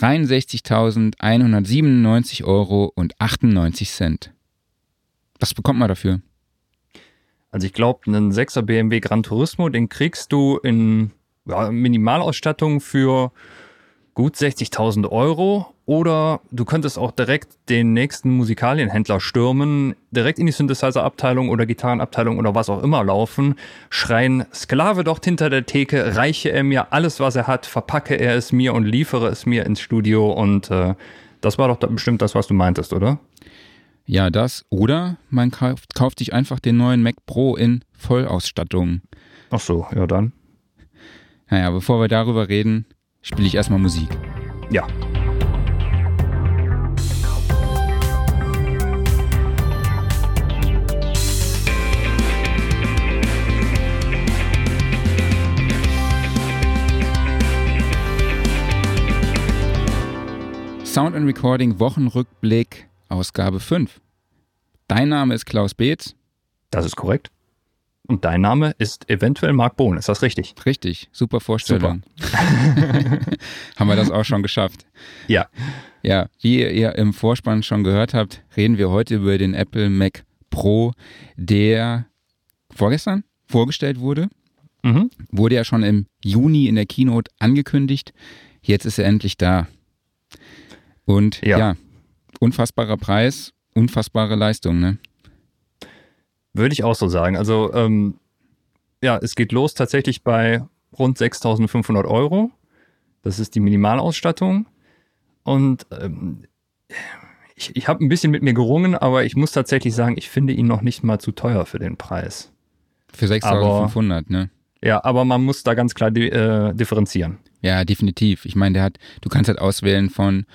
63.197 Euro und 98 Cent. Was bekommt man dafür? Also ich glaube, einen 6er BMW Gran Turismo, den kriegst du in ja, Minimalausstattung für gut 60.000 Euro. Oder du könntest auch direkt den nächsten Musikalienhändler stürmen, direkt in die Synthesizer-Abteilung oder Gitarrenabteilung oder was auch immer laufen, schreien, Sklave dort hinter der Theke, reiche er mir alles, was er hat, verpacke er es mir und liefere es mir ins Studio. Und äh, das war doch bestimmt das, was du meintest, oder? Ja, das. Oder man kauft, kauft sich einfach den neuen Mac Pro in Vollausstattung. Ach so, ja dann. Naja, bevor wir darüber reden, spiele ich erstmal Musik. Ja. Sound and Recording Wochenrückblick, Ausgabe 5. Dein Name ist Klaus Beetz. Das ist korrekt. Und dein Name ist eventuell Marc Bohn, ist das richtig? Richtig, super Vorstellung. Super. Haben wir das auch schon geschafft. Ja. Ja, wie ihr im Vorspann schon gehört habt, reden wir heute über den Apple Mac Pro, der vorgestern vorgestellt wurde. Mhm. Wurde ja schon im Juni in der Keynote angekündigt. Jetzt ist er endlich da. Und ja, ja unfassbarer Preis, unfassbare Leistung, ne? Würde ich auch so sagen. Also, ähm, ja, es geht los tatsächlich bei rund 6.500 Euro. Das ist die Minimalausstattung. Und ähm, ich, ich habe ein bisschen mit mir gerungen, aber ich muss tatsächlich sagen, ich finde ihn noch nicht mal zu teuer für den Preis. Für 6.500, ne? Ja, aber man muss da ganz klar äh, differenzieren. Ja, definitiv. Ich meine, der hat, du kannst halt auswählen von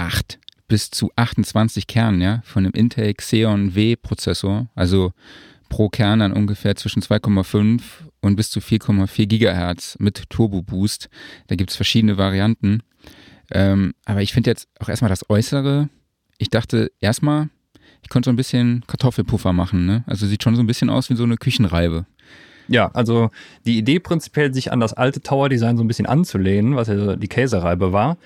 8 bis zu 28 Kernen, ja, von dem Intel Xeon W Prozessor, also pro Kern dann ungefähr zwischen 2,5 und bis zu 4,4 Gigahertz mit Turbo Boost. Da gibt es verschiedene Varianten. Ähm, aber ich finde jetzt auch erstmal das Äußere. Ich dachte erstmal, ich konnte so ein bisschen Kartoffelpuffer machen. Ne? Also sieht schon so ein bisschen aus wie so eine Küchenreibe. Ja, also die Idee prinzipiell, sich an das alte Tower-Design so ein bisschen anzulehnen, was ja die Käsereibe war,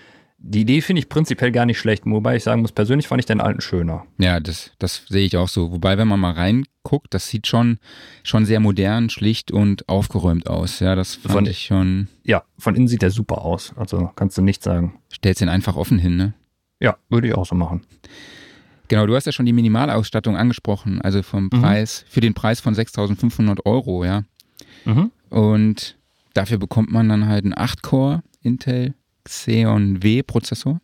die Idee finde ich prinzipiell gar nicht schlecht, wobei ich sagen muss, persönlich fand ich den alten schöner. Ja, das, das sehe ich auch so. Wobei, wenn man mal reinguckt, das sieht schon, schon sehr modern, schlicht und aufgeräumt aus. Ja, das fand von, ich schon. Ja, von innen sieht der super aus. Also kannst du nicht sagen. Stellst den einfach offen hin, ne? Ja, würde ich auch so machen. Genau, du hast ja schon die Minimalausstattung angesprochen, also vom mhm. Preis, für den Preis von 6.500 Euro, ja. Mhm. Und dafür bekommt man dann halt einen 8-Core Intel Xeon W-Prozessor.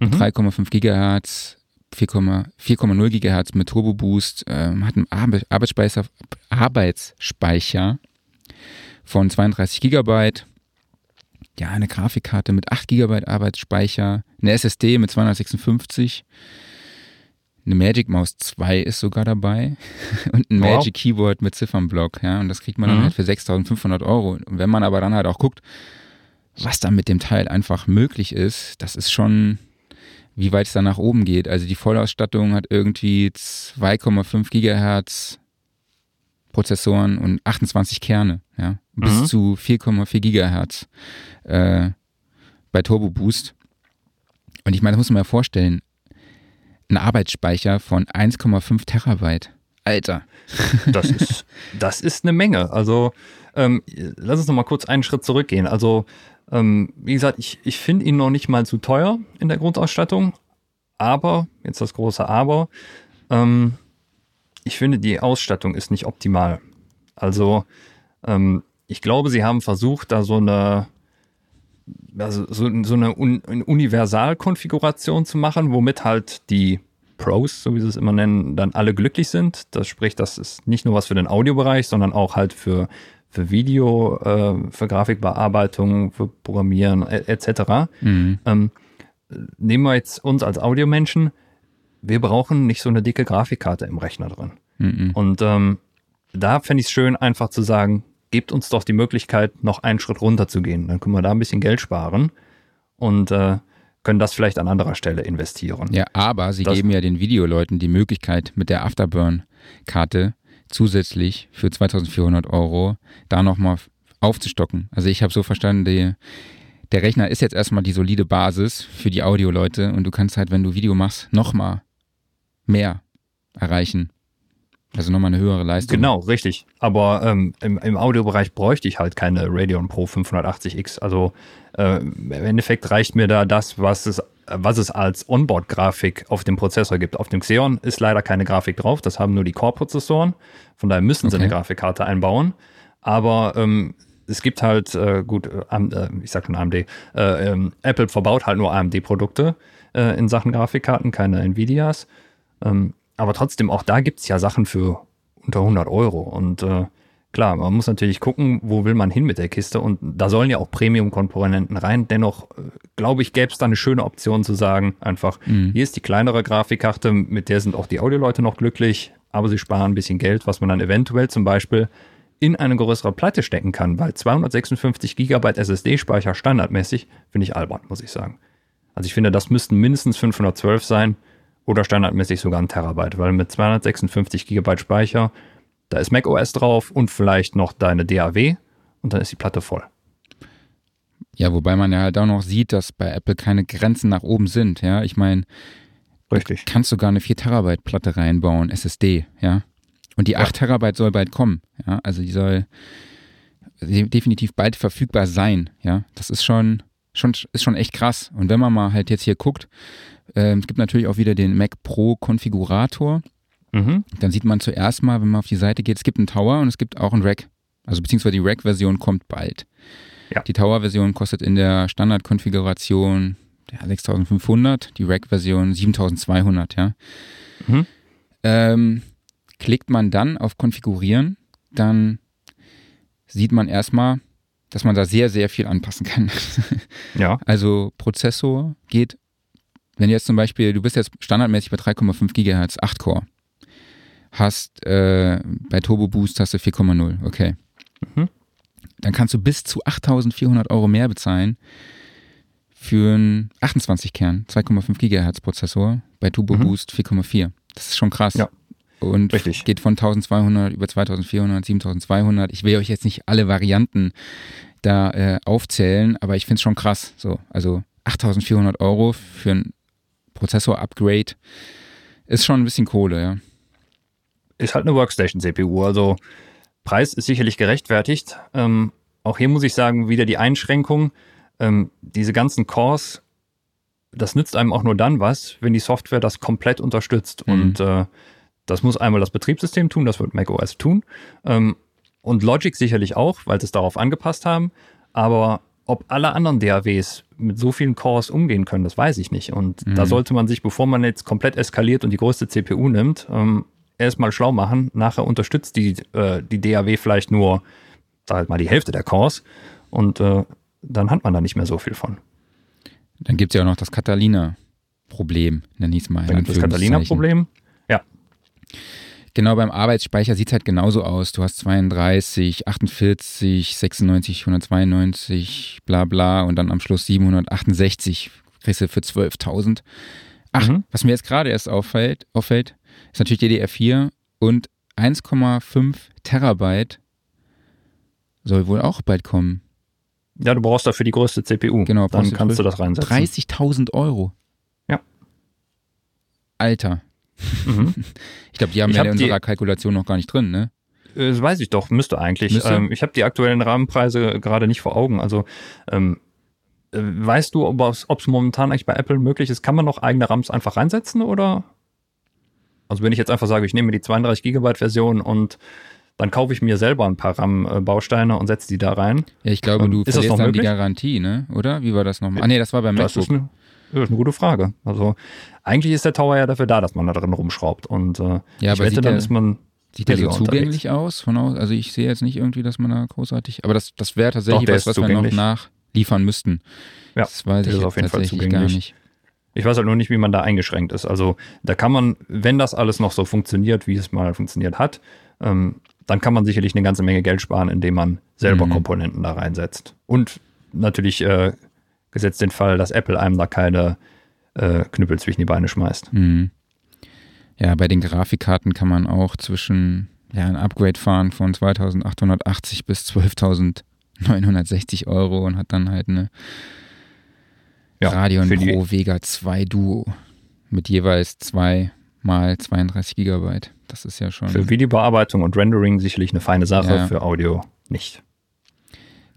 Mhm. 3,5 GHz, 4,0 GHz mit Turbo Boost, ähm, hat einen Arbeitsspeicher, Arbeitsspeicher von 32 GB. Ja, eine Grafikkarte mit 8 GB Arbeitsspeicher, eine SSD mit 256, eine Magic Mouse 2 ist sogar dabei und ein wow. Magic Keyboard mit Ziffernblock, ja, und das kriegt man mhm. dann halt für 6500 Euro. Und wenn man aber dann halt auch guckt, was da mit dem Teil einfach möglich ist, das ist schon, wie weit es da nach oben geht. Also die Vollausstattung hat irgendwie 2,5 Gigahertz Prozessoren und 28 Kerne, ja, bis mhm. zu 4,4 Gigahertz äh, bei Turbo Boost. Und ich meine, das muss man mir vorstellen, ein Arbeitsspeicher von 1,5 Terabyte. Alter. Das ist, das ist eine Menge. Also ähm, lass uns noch mal kurz einen Schritt zurückgehen. Also ähm, wie gesagt, ich, ich finde ihn noch nicht mal zu teuer in der Grundausstattung. Aber, jetzt das große Aber, ähm, ich finde, die Ausstattung ist nicht optimal. Also, ähm, ich glaube, sie haben versucht, da so eine, also so, so eine, Un eine Universalkonfiguration zu machen, womit halt die Pros, so wie sie es immer nennen, dann alle glücklich sind. Das spricht, das ist nicht nur was für den Audiobereich, sondern auch halt für für Video, äh, für Grafikbearbeitung, für Programmieren etc. Mhm. Ähm, nehmen wir jetzt uns als Audiomenschen, wir brauchen nicht so eine dicke Grafikkarte im Rechner drin. Mhm. Und ähm, da fände ich es schön, einfach zu sagen, gebt uns doch die Möglichkeit, noch einen Schritt runter zu gehen. Dann können wir da ein bisschen Geld sparen und äh, können das vielleicht an anderer Stelle investieren. Ja, aber sie das, geben ja den Videoleuten die Möglichkeit, mit der Afterburn-Karte zusätzlich für 2400 Euro da nochmal aufzustocken. Also ich habe so verstanden, die, der Rechner ist jetzt erstmal die solide Basis für die Audioleute und du kannst halt, wenn du Video machst, nochmal mehr erreichen. Also nochmal eine höhere Leistung. Genau, richtig. Aber ähm, im, im Audiobereich bräuchte ich halt keine Radeon Pro 580X. Also äh, im Endeffekt reicht mir da das, was es, was es als Onboard-Grafik auf dem Prozessor gibt. Auf dem Xeon ist leider keine Grafik drauf, das haben nur die Core-Prozessoren. Von daher müssen sie okay. eine Grafikkarte einbauen. Aber ähm, es gibt halt, äh, gut, äh, ich sag schon AMD, äh, ähm, Apple verbaut halt nur AMD-Produkte äh, in Sachen Grafikkarten, keine Nvidias. Ähm, aber trotzdem, auch da gibt es ja Sachen für unter 100 Euro. Und äh, klar, man muss natürlich gucken, wo will man hin mit der Kiste. Und da sollen ja auch Premium-Komponenten rein. Dennoch, äh, glaube ich, gäbe es da eine schöne Option zu sagen, einfach, mhm. hier ist die kleinere Grafikkarte, mit der sind auch die Audioleute noch glücklich, aber sie sparen ein bisschen Geld, was man dann eventuell zum Beispiel in eine größere Platte stecken kann, weil 256 GB SSD-Speicher standardmäßig finde ich albern, muss ich sagen. Also ich finde, das müssten mindestens 512 sein oder standardmäßig sogar ein Terabyte, weil mit 256 GB Speicher, da ist macOS drauf und vielleicht noch deine DAW und dann ist die Platte voll. Ja, wobei man ja halt auch noch sieht, dass bei Apple keine Grenzen nach oben sind, ja. Ich meine, Richtig. kannst sogar eine 4 Terabyte Platte reinbauen, SSD, ja. Und die ja. 8 Terabyte soll bald kommen, ja. Also die soll definitiv bald verfügbar sein, ja. Das ist schon, schon, ist schon echt krass. Und wenn man mal halt jetzt hier guckt, ähm, es gibt natürlich auch wieder den Mac Pro Konfigurator. Mhm. Dann sieht man zuerst mal, wenn man auf die Seite geht, es gibt einen Tower und es gibt auch einen Rack. Also beziehungsweise die Rack-Version kommt bald. Ja. Die Tower-Version kostet in der Standardkonfiguration ja, 6500, die Rack-Version 7200, ja. Mhm. Ähm, klickt man dann auf Konfigurieren, dann sieht man erstmal, dass man da sehr, sehr viel anpassen kann. ja. Also Prozessor geht wenn jetzt zum Beispiel, du bist jetzt standardmäßig bei 3,5 GHz, 8 Core, hast äh, bei Turbo Boost hast du 4,0, okay. Mhm. Dann kannst du bis zu 8400 Euro mehr bezahlen für einen 28 Kern, 2,5 GHz Prozessor, bei Turbo mhm. Boost 4,4. Das ist schon krass. Ja. Und Richtig. geht von 1200 über 2400, 7200. Ich will euch jetzt nicht alle Varianten da äh, aufzählen, aber ich finde es schon krass. So, also 8400 Euro für ein Prozessor-Upgrade ist schon ein bisschen Kohle, ja. Ist halt eine Workstation-CPU, also Preis ist sicherlich gerechtfertigt. Ähm, auch hier muss ich sagen, wieder die Einschränkung, ähm, diese ganzen Cores, das nützt einem auch nur dann was, wenn die Software das komplett unterstützt. Mhm. Und äh, das muss einmal das Betriebssystem tun, das wird macOS tun. Ähm, und Logic sicherlich auch, weil sie es darauf angepasst haben. Aber ob alle anderen DAWs mit so vielen Cores umgehen können, das weiß ich nicht. Und mhm. da sollte man sich, bevor man jetzt komplett eskaliert und die größte CPU nimmt, ähm, erstmal schlau machen. Nachher unterstützt die, äh, die DAW vielleicht nur, sag halt mal, die Hälfte der Cores. Und äh, dann hat man da nicht mehr so viel von. Dann gibt es ja auch noch das Catalina-Problem, nenne ich es mal. Dann gibt es das Catalina-Problem. Genau, beim Arbeitsspeicher sieht es halt genauso aus. Du hast 32, 48, 96, 192, bla bla und dann am Schluss 768 kriegst du für 12.000. Ach, mhm. was mir jetzt gerade erst auffällt, auffällt, ist natürlich DDR4 und 1,5 Terabyte soll wohl auch bald kommen. Ja, du brauchst dafür die größte CPU. Genau, dann kannst du das reinsetzen. 30.000 Euro. Ja. Alter. Mhm. Ich glaube, die haben ich ja hab in unserer Kalkulation noch gar nicht drin, ne? Äh, das weiß ich doch, müsste eigentlich. Müsste? Ähm, ich habe die aktuellen Rahmenpreise gerade nicht vor Augen. Also ähm, äh, weißt du, ob es momentan eigentlich bei Apple möglich ist, kann man noch eigene RAMs einfach reinsetzen oder? Also wenn ich jetzt einfach sage, ich nehme die 32 Gigabyte Version und dann kaufe ich mir selber ein paar RAM-Bausteine und setze die da rein. Ja, ich glaube, du ist verlierst dann die Garantie, ne? Oder? Wie war das nochmal? Ah nee, das war beim das MacBook. Ist das ist eine gute Frage. Also eigentlich ist der Tower ja dafür da, dass man da drin rumschraubt. Und äh, ja, ich wette, dann der, ist man. Sieht der so zugänglich aus? Von aus? Also ich sehe jetzt nicht irgendwie, dass man da großartig. Aber das, das wäre tatsächlich Doch, was, was wir noch nachliefern müssten. Ja, das weiß ich ist auf jeden Fall zugänglich. gar nicht. Ich weiß halt nur nicht, wie man da eingeschränkt ist. Also da kann man, wenn das alles noch so funktioniert, wie es mal funktioniert hat, ähm, dann kann man sicherlich eine ganze Menge Geld sparen, indem man selber mhm. Komponenten da reinsetzt. Und natürlich äh, gesetzt den Fall, dass Apple einem da keine äh, Knüppel zwischen die Beine schmeißt. Mhm. Ja, bei den Grafikkarten kann man auch zwischen ja, ein Upgrade fahren von 2880 bis 12.000 960 Euro und hat dann halt eine ja, Radeon Pro Vega 2 Duo mit jeweils zwei mal 32 Gigabyte. Das ist ja schon. Für Videobearbeitung und Rendering sicherlich eine feine Sache, ja. für Audio nicht.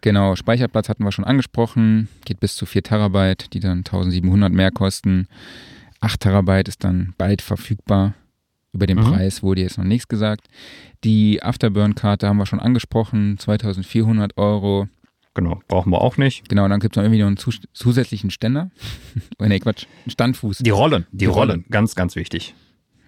Genau, Speicherplatz hatten wir schon angesprochen, geht bis zu 4 Terabyte, die dann 1700 mehr kosten. 8 Terabyte ist dann bald verfügbar. Über den mhm. Preis wurde jetzt noch nichts gesagt. Die Afterburn-Karte haben wir schon angesprochen, 2400 Euro. Genau, brauchen wir auch nicht. Genau, dann gibt es noch irgendwie noch einen zus zusätzlichen Ständer. oh, nee, Quatsch, einen Standfuß. Die Rollen, die, die Rollen. Rollen, ganz, ganz wichtig.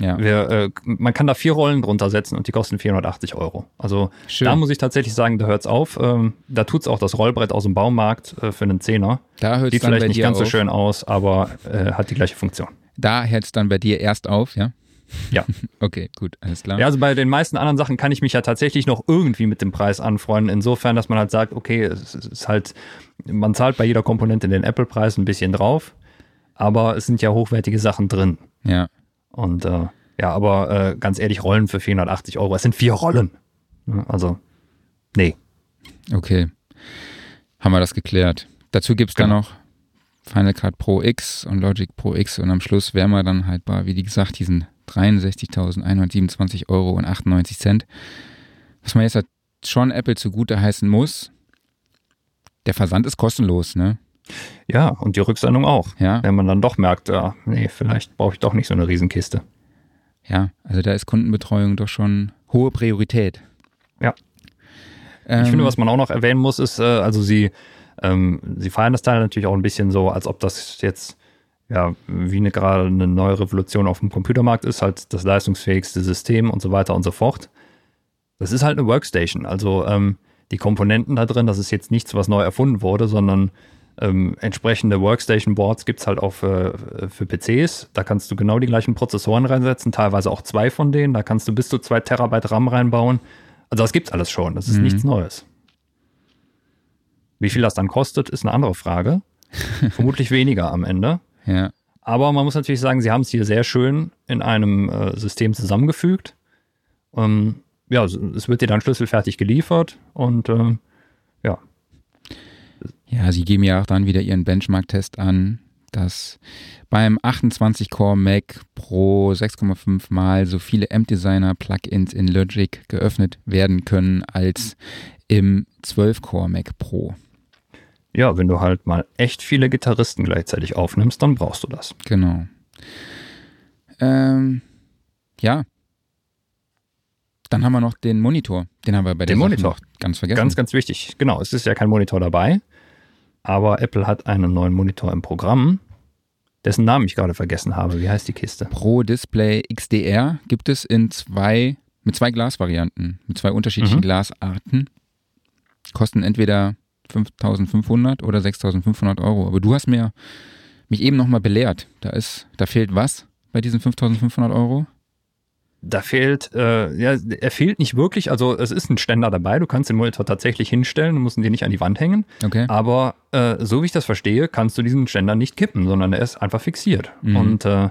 Ja. Wir, äh, man kann da vier Rollen drunter setzen und die kosten 480 Euro. Also Schön. da muss ich tatsächlich sagen, da hört es auf. Ähm, da tut es auch das Rollbrett aus dem Baumarkt äh, für einen Zehner. Da hört's Sieht vielleicht nicht ganz auf. so schön aus, aber äh, hat die gleiche Funktion. Da hört es dann bei dir erst auf, ja? Ja. okay, gut, alles klar. Ja, also bei den meisten anderen Sachen kann ich mich ja tatsächlich noch irgendwie mit dem Preis anfreunden. Insofern, dass man halt sagt, okay, es ist halt, man zahlt bei jeder Komponente den Apple-Preis ein bisschen drauf, aber es sind ja hochwertige Sachen drin. Ja. Und äh, ja, aber äh, ganz ehrlich, Rollen für 480 Euro. Es sind vier Rollen. Also, nee. Okay. Haben wir das geklärt. Dazu gibt es genau. dann noch Final Cut Pro X und Logic Pro X und am Schluss wären wir dann halt bei, wie gesagt, diesen 63.127 Euro und 98 Cent. Was man jetzt halt schon Apple zugute heißen muss, der Versand ist kostenlos, ne? Ja, und die Rücksendung auch. Ja. Wenn man dann doch merkt, ja, nee, vielleicht brauche ich doch nicht so eine Riesenkiste. Ja, also da ist Kundenbetreuung doch schon hohe Priorität. Ja. Ähm, ich finde, was man auch noch erwähnen muss, ist, äh, also sie, ähm, sie feiern das Teil natürlich auch ein bisschen so, als ob das jetzt ja, wie eine, gerade eine neue Revolution auf dem Computermarkt ist, halt das leistungsfähigste System und so weiter und so fort. Das ist halt eine Workstation. Also ähm, die Komponenten da drin, das ist jetzt nichts, was neu erfunden wurde, sondern ähm, entsprechende Workstation-Boards gibt es halt auch für, für PCs. Da kannst du genau die gleichen Prozessoren reinsetzen, teilweise auch zwei von denen. Da kannst du bis zu zwei Terabyte RAM reinbauen. Also das gibt es alles schon. Das ist mhm. nichts Neues. Wie viel das dann kostet, ist eine andere Frage. Vermutlich weniger am Ende. Ja. Aber man muss natürlich sagen, sie haben es hier sehr schön in einem äh, System zusammengefügt. Ähm, ja, es wird dir dann schlüsselfertig geliefert und äh, ja. Ja, sie geben ja auch dann wieder ihren Benchmark-Test an, dass beim 28-Core Mac Pro 6,5 mal so viele AMP-Designer-Plugins in Logic geöffnet werden können als im 12-Core Mac Pro. Ja, wenn du halt mal echt viele Gitarristen gleichzeitig aufnimmst, dann brauchst du das. Genau. Ähm, ja. Dann haben wir noch den Monitor. Den haben wir bei den Monitor ganz vergessen. Ganz, ganz wichtig. Genau, es ist ja kein Monitor dabei, aber Apple hat einen neuen Monitor im Programm, dessen Namen ich gerade vergessen habe. Wie heißt die Kiste? Pro Display XDR gibt es in zwei, mit zwei Glasvarianten, mit zwei unterschiedlichen mhm. Glasarten. Kosten entweder 5500 oder 6500 Euro. Aber du hast mir mich eben nochmal belehrt. Da ist, da fehlt was bei diesen 5500 Euro? Da fehlt, äh, ja, er fehlt nicht wirklich. Also es ist ein Ständer dabei. Du kannst den Monitor tatsächlich hinstellen, du musst ihn dir nicht an die Wand hängen. Okay. Aber äh, so wie ich das verstehe, kannst du diesen Ständer nicht kippen, sondern er ist einfach fixiert. Mhm. Und äh,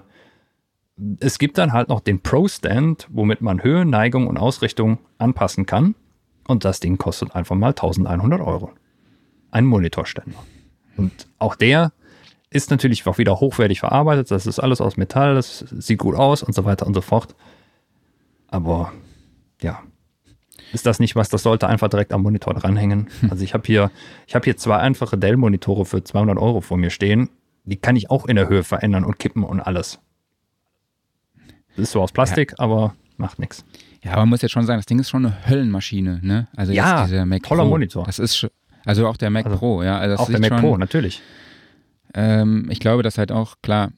es gibt dann halt noch den Pro-Stand, womit man Höhe, Neigung und Ausrichtung anpassen kann. Und das Ding kostet einfach mal 1100 Euro ein Monitorständer. Und auch der ist natürlich auch wieder hochwertig verarbeitet. Das ist alles aus Metall, das sieht gut aus und so weiter und so fort. Aber ja, ist das nicht was, das sollte einfach direkt am Monitor dranhängen. Hm. Also ich habe hier, ich habe hier zwei einfache Dell-Monitore für 200 Euro vor mir stehen. Die kann ich auch in der Höhe verändern und kippen und alles. Das ist so aus Plastik, ja. aber macht nichts. Ja, aber man muss jetzt schon sagen, das Ding ist schon eine Höllenmaschine, ne? Also ja, toller Pro, Monitor. Das ist also auch der Mac also Pro, ja. Also auch der Mac schon, Pro, natürlich. Ähm, ich glaube, dass halt auch, klar,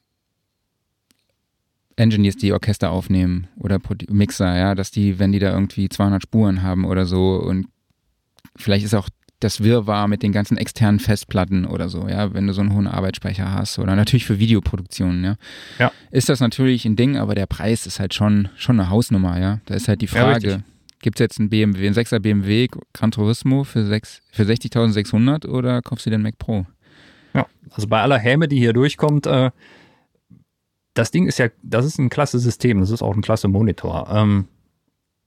Engineers, die Orchester aufnehmen oder Mixer, ja, dass die, wenn die da irgendwie 200 Spuren haben oder so und vielleicht ist auch das Wirrwarr mit den ganzen externen Festplatten oder so, ja, wenn du so einen hohen Arbeitsspeicher hast oder natürlich für Videoproduktionen, ja. ja. Ist das natürlich ein Ding, aber der Preis ist halt schon, schon eine Hausnummer, ja. Da ist halt die Frage, ja, Gibt es jetzt einen BMW, einen 6er BMW Gran Turismo für, für 60.600 oder kaufst du den Mac Pro? Ja, also bei aller Häme, die hier durchkommt, äh, das Ding ist ja, das ist ein klasse System, das ist auch ein klasse Monitor. Ähm,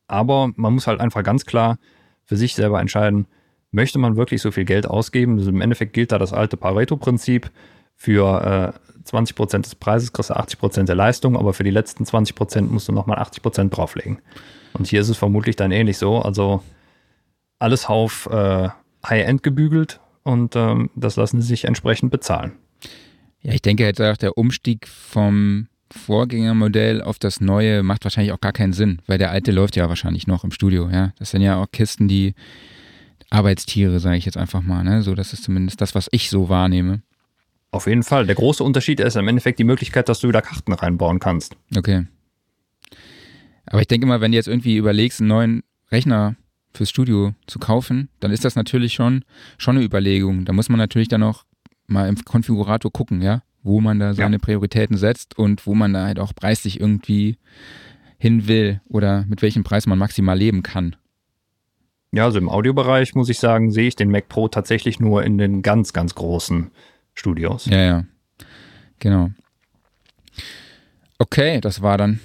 aber man muss halt einfach ganz klar für sich selber entscheiden, möchte man wirklich so viel Geld ausgeben? Also Im Endeffekt gilt da das alte Pareto-Prinzip. Für äh, 20% des Preises kriegst du 80% der Leistung, aber für die letzten 20% musst du nochmal 80% drauflegen. Und hier ist es vermutlich dann ähnlich so. Also alles auf äh, High-End gebügelt und ähm, das lassen sie sich entsprechend bezahlen. Ja, ich denke jetzt auch der Umstieg vom Vorgängermodell auf das neue macht wahrscheinlich auch gar keinen Sinn, weil der alte läuft ja wahrscheinlich noch im Studio, ja. Das sind ja auch Kisten, die Arbeitstiere, sage ich jetzt einfach mal, ne? So, das ist zumindest das, was ich so wahrnehme. Auf jeden Fall. Der große Unterschied ist im Endeffekt die Möglichkeit, dass du wieder Karten reinbauen kannst. Okay. Aber ich denke mal, wenn du jetzt irgendwie überlegst, einen neuen Rechner fürs Studio zu kaufen, dann ist das natürlich schon, schon eine Überlegung. Da muss man natürlich dann auch mal im Konfigurator gucken, ja, wo man da seine ja. Prioritäten setzt und wo man da halt auch preislich irgendwie hin will oder mit welchem Preis man maximal leben kann. Ja, also im Audiobereich muss ich sagen, sehe ich den Mac Pro tatsächlich nur in den ganz, ganz großen Studios. Ja, ja. Genau. Okay, das war dann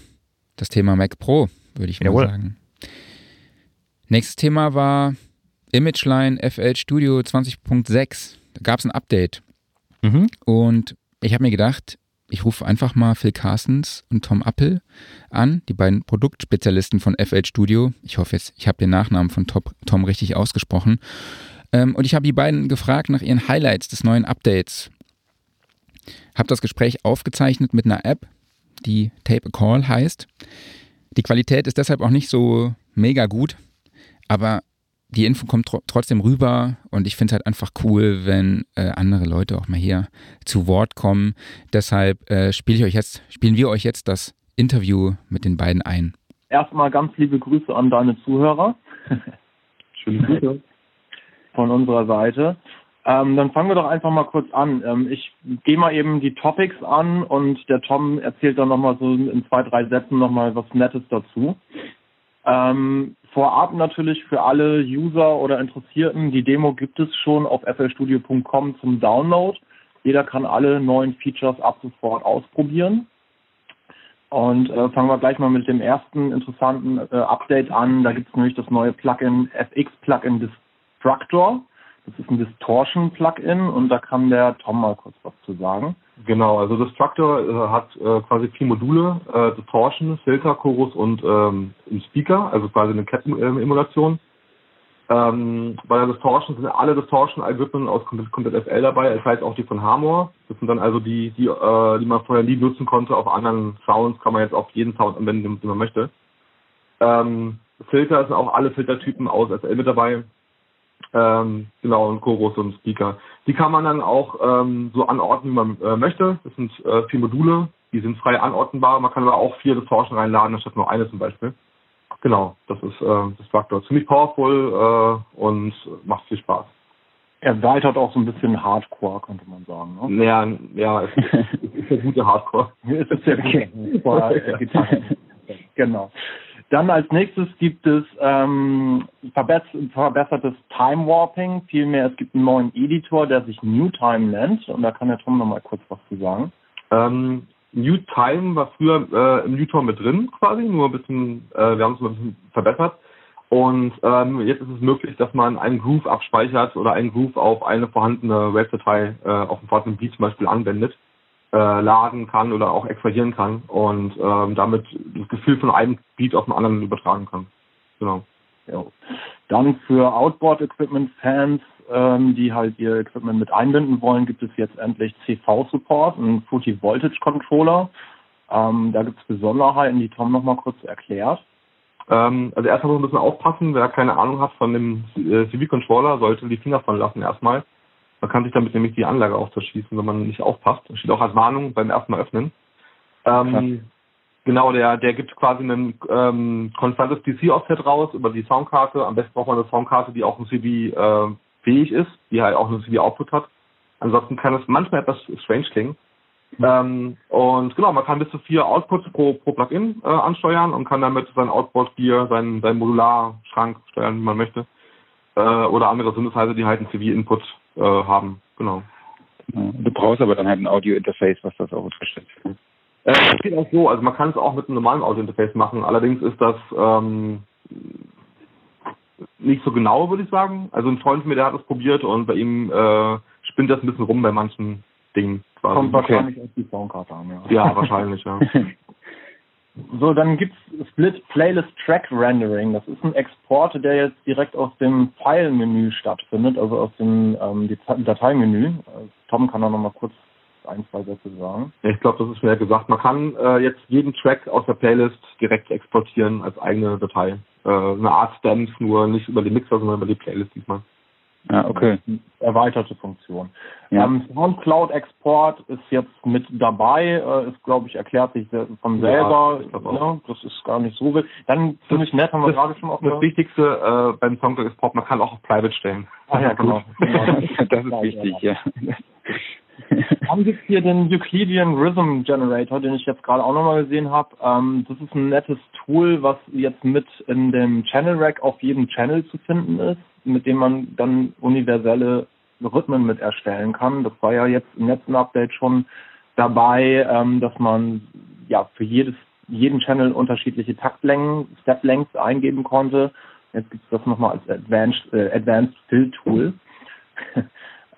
das Thema Mac Pro, würde ich mal Jawohl. sagen. Nächstes Thema war ImageLine FL Studio 20.6. Da gab es ein Update. Mhm. Und ich habe mir gedacht, ich rufe einfach mal Phil Carstens und Tom Appel an, die beiden Produktspezialisten von FL Studio. Ich hoffe jetzt, ich habe den Nachnamen von Top, Tom richtig ausgesprochen. Ähm, und ich habe die beiden gefragt nach ihren Highlights des neuen Updates. Habe das Gespräch aufgezeichnet mit einer App, die Tape a Call heißt. Die Qualität ist deshalb auch nicht so mega gut, aber die Info kommt tr trotzdem rüber und ich finde es halt einfach cool, wenn äh, andere Leute auch mal hier zu Wort kommen. Deshalb äh, spiele ich euch jetzt, spielen wir euch jetzt das Interview mit den beiden ein. Erstmal ganz liebe Grüße an deine Zuhörer. Schöne Grüße. Von unserer Seite. Ähm, dann fangen wir doch einfach mal kurz an. Ähm, ich gehe mal eben die Topics an und der Tom erzählt dann nochmal so in zwei, drei Sätzen nochmal was Nettes dazu. Ähm, vorab natürlich für alle User oder Interessierten, die Demo gibt es schon auf flstudio.com zum Download. Jeder kann alle neuen Features ab sofort ausprobieren. Und äh, fangen wir gleich mal mit dem ersten interessanten äh, Update an. Da gibt es nämlich das neue Plugin FX Plugin Destructor. Das ist ein Distortion-Plugin und da kann der Tom mal kurz was zu sagen. Genau, also Destructor äh, hat äh, quasi vier Module, äh, Distortion, Filter, Chorus und ähm, Speaker, also quasi eine Kettenemulation. Ähm, bei der Distortion sind alle Distortion-Algorithmen aus komplett FL dabei, das heißt auch die von Harmor. Das sind dann also die, die, äh, die man vorher nie nutzen konnte auf anderen Sounds, kann man jetzt auf jeden Sound anwenden, den man möchte. Ähm, Filter sind auch alle Filtertypen aus SL mit dabei. Ähm, genau, und Chorus und Speaker. Die kann man dann auch ähm, so anordnen, wie man äh, möchte. Das sind äh, vier Module, die sind frei anordnenbar. Man kann aber auch vier Distortion reinladen, anstatt nur eine zum Beispiel. Genau, das ist äh, das Faktor. Ziemlich powerful äh, und macht viel Spaß. Erweitert auch so ein bisschen Hardcore, könnte man sagen. Ne? Ja, ja, es ist, ist der gute Hardcore. es ist der gute Genau. Dann als nächstes gibt es ähm, verbessertes Time Warping. Vielmehr, es gibt einen neuen Editor, der sich New Time nennt. Und da kann der Tom nochmal kurz was zu sagen. Ähm, New Time war früher äh, im Newton mit drin quasi, nur ein bisschen, äh, wir haben es mal ein bisschen verbessert. Und ähm, jetzt ist es möglich, dass man einen Groove abspeichert oder einen Groove auf eine vorhandene Wave-Datei, äh, auf einen vorhandenen Beat zum Beispiel anwendet äh, laden kann oder auch extrahieren kann und ähm, damit das Gefühl von einem Beat auf den anderen übertragen kann. Genau. Ja. Dann für Outboard-Equipment-Fans, ähm, die halt ihr Equipment mit einbinden wollen, gibt es jetzt endlich CV-Support, einen Fruity Voltage Controller. Ähm, da gibt es Besonderheiten, die Tom nochmal kurz erklärt. Ähm, also erstmal muss man ein bisschen aufpassen, wer keine Ahnung hat von dem äh, CV-Controller, sollte die Finger von lassen erstmal. Man kann sich damit nämlich die Anlage auch zerschießen, wenn man nicht aufpasst. Das steht auch als Warnung beim ersten Mal öffnen. Ähm, genau, der, der gibt quasi ein ähm, konstantes DC-Offset raus über die Soundkarte. Am besten braucht man eine Soundkarte, die auch ein CD äh, fähig ist, die halt auch einen CD-Output hat. Ansonsten kann es manchmal etwas strange klingen. Mhm. Ähm, und genau, man kann bis zu vier Outputs pro, pro Plugin äh, ansteuern und kann damit sein Outboard-Gear, seinen, seinen Modularschrank steuern, wie man möchte. Äh, oder andere Synthesizer, die halt einen CV-Input äh, haben. Genau. Du brauchst aber dann halt ein Audio-Interface, was das auch unterstützt. Äh, es geht auch so, also man kann es auch mit einem normalen Audio-Interface machen. Allerdings ist das ähm, nicht so genau, würde ich sagen. Also ein Freund von mir, der hat es probiert und bei ihm äh, spinnt das ein bisschen rum bei manchen Dingen. Quasi. Kommt wahrscheinlich okay. auf die Soundkarte an, ja. Ja, wahrscheinlich, ja. So, dann gibt's Split Playlist Track Rendering. Das ist ein Export, der jetzt direkt aus dem File-Menü stattfindet, also aus dem ähm, Dateimenü. Tom kann da nochmal kurz ein, zwei Sätze sagen. Ich glaube, das ist schnell gesagt. Man kann äh, jetzt jeden Track aus der Playlist direkt exportieren als eigene Datei. Äh, eine Art Stamp, nur nicht über den Mixer, sondern über die Playlist diesmal. Ja, okay. Erweiterte Funktion. Ja. Ähm, Soundcloud-Export ist jetzt mit dabei, äh, ist, glaube ich, erklärt sich von selber. Ja, ne? Das ist gar nicht so wild. Dann finde ich nett, haben wir gerade schon auch Das Wichtigste äh, beim Soundcloud-Export, man kann auch auf Private stellen. Ah ja, genau. das ist wichtig, ja. Gibt es hier den Euclidean Rhythm Generator, den ich jetzt gerade auch nochmal gesehen habe. Ähm, das ist ein nettes Tool, was jetzt mit in dem Channel Rack auf jedem Channel zu finden ist, mit dem man dann universelle Rhythmen mit erstellen kann. Das war ja jetzt im letzten Update schon dabei, ähm, dass man ja für jedes jeden Channel unterschiedliche Taktlängen, Step-Lengths eingeben konnte. Jetzt gibt es das nochmal als Advanced, äh, Advanced Fill Tool.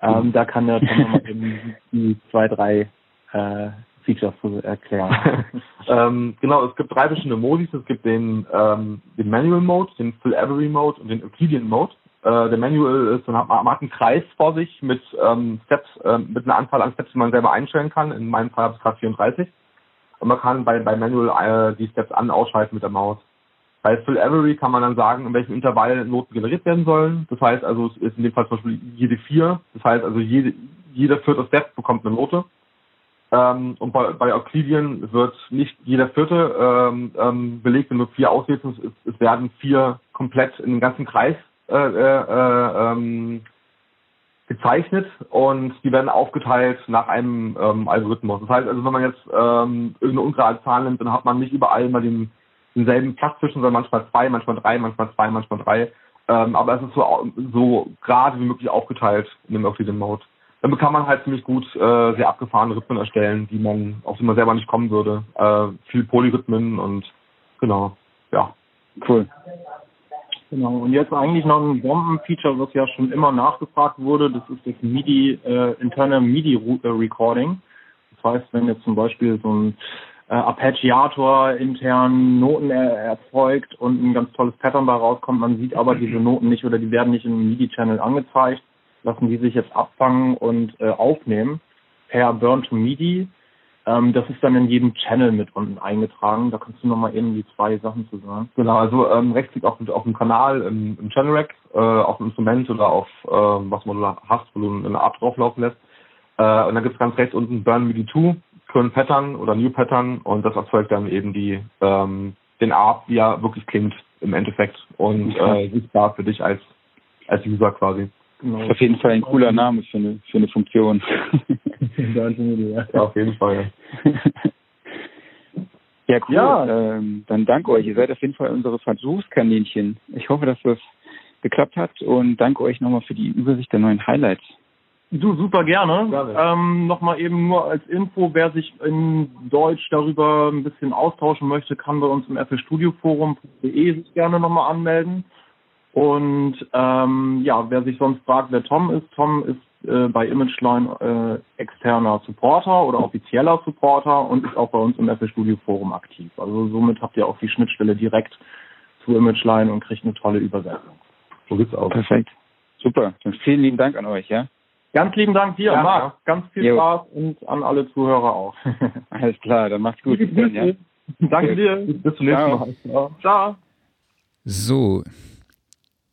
Ähm, da kann der Tom nochmal die zwei, drei äh, Features zu erklären. ähm, genau, es gibt drei verschiedene Modis. Es gibt den, ähm, den Manual Mode, den Full Every Mode und den Euclidean Mode. Äh, der Manual ist, man hat, man hat einen Kreis vor sich mit ähm, Steps, äh, mit einer Anzahl an Steps, die man selber einstellen kann. In meinem Fall habe ich gerade 34. Und man kann bei, bei Manual äh, die Steps an- ausschalten mit der Maus. Bei Full Every kann man dann sagen, in welchem Intervall Noten generiert werden sollen. Das heißt also, es ist in dem Fall zum Beispiel jede vier. Das heißt also, jede, jeder vierte Step bekommt eine Note. Ähm, und bei, bei Euclidean wird nicht jeder vierte ähm, ähm, belegt, wenn du vier auswählst. Es, es werden vier komplett in den ganzen Kreis äh, äh, ähm, gezeichnet und die werden aufgeteilt nach einem ähm, Algorithmus. Das heißt also, wenn man jetzt ähm, irgendeine ungerade Zahl nimmt, dann hat man nicht überall mal den denselben Platz zwischen, sondern manchmal zwei, manchmal drei, manchmal zwei, manchmal drei. Ähm, aber es ist so, so gerade wie möglich aufgeteilt in dem Euclidean Mode. Damit kann man halt ziemlich gut äh, sehr abgefahrene Rhythmen erstellen, die man, auf die man selber nicht kommen würde. Äh, viel Polyrhythmen und genau, ja. Cool. Genau, und jetzt eigentlich noch ein Bombenfeature, was ja schon immer nachgefragt wurde, das ist das MIDI, äh, interne MIDI-Recording. Das heißt, wenn jetzt zum Beispiel so ein äh, Arpeggiator intern Noten er erzeugt und ein ganz tolles Pattern da rauskommt. Man sieht aber diese Noten nicht oder die werden nicht im MIDI-Channel angezeigt. Lassen die sich jetzt abfangen und äh, aufnehmen per Burn to MIDI. Ähm, das ist dann in jedem Channel mit unten eingetragen. Da kannst du nochmal eben die zwei Sachen zu sagen. Genau, also ähm, rechts liegt auf, auf dem Kanal im, im Channel Rack, äh, auf dem Instrument oder auf äh, was man da hast, wo du eine Art drauflaufen lässt. Äh, und dann gibt es ganz rechts unten Burn MIDI 2 Current Pattern oder New Pattern und das erzeugt dann eben die ähm, den Art, wie er wirklich klingt im Endeffekt und äh, sichtbar für dich als als User quasi. Genau. Auf jeden Fall ein cooler Name für eine für eine Funktion. ja, auf jeden Fall. Ja, cool. Ja. Ähm, dann danke euch. Ihr seid auf jeden Fall unsere Versuchskaninchen. Ich hoffe, dass das geklappt hat und danke euch nochmal für die Übersicht der neuen Highlights. Du, super gerne. gerne. Ähm, Nochmal eben nur als Info, wer sich in Deutsch darüber ein bisschen austauschen möchte, kann bei uns im FL Studio Forum.de sich gerne nochmal anmelden. Und ähm, ja, wer sich sonst fragt, wer Tom ist, Tom ist äh, bei ImageLine äh, externer Supporter oder offizieller Supporter und ist auch bei uns im FL Studio Forum aktiv. Also somit habt ihr auch die Schnittstelle direkt zu ImageLine und kriegt eine tolle Übersetzung. So geht's auch. Perfekt. Super. Dann vielen lieben Dank an euch, ja? Ganz lieben Dank dir, ja, Marc. Ganz viel jo. Spaß und an alle Zuhörer auch. Alles klar, dann macht's gut. Dann, ja. Danke dir. Bis zum nächsten Mal. Ciao. Ciao. So.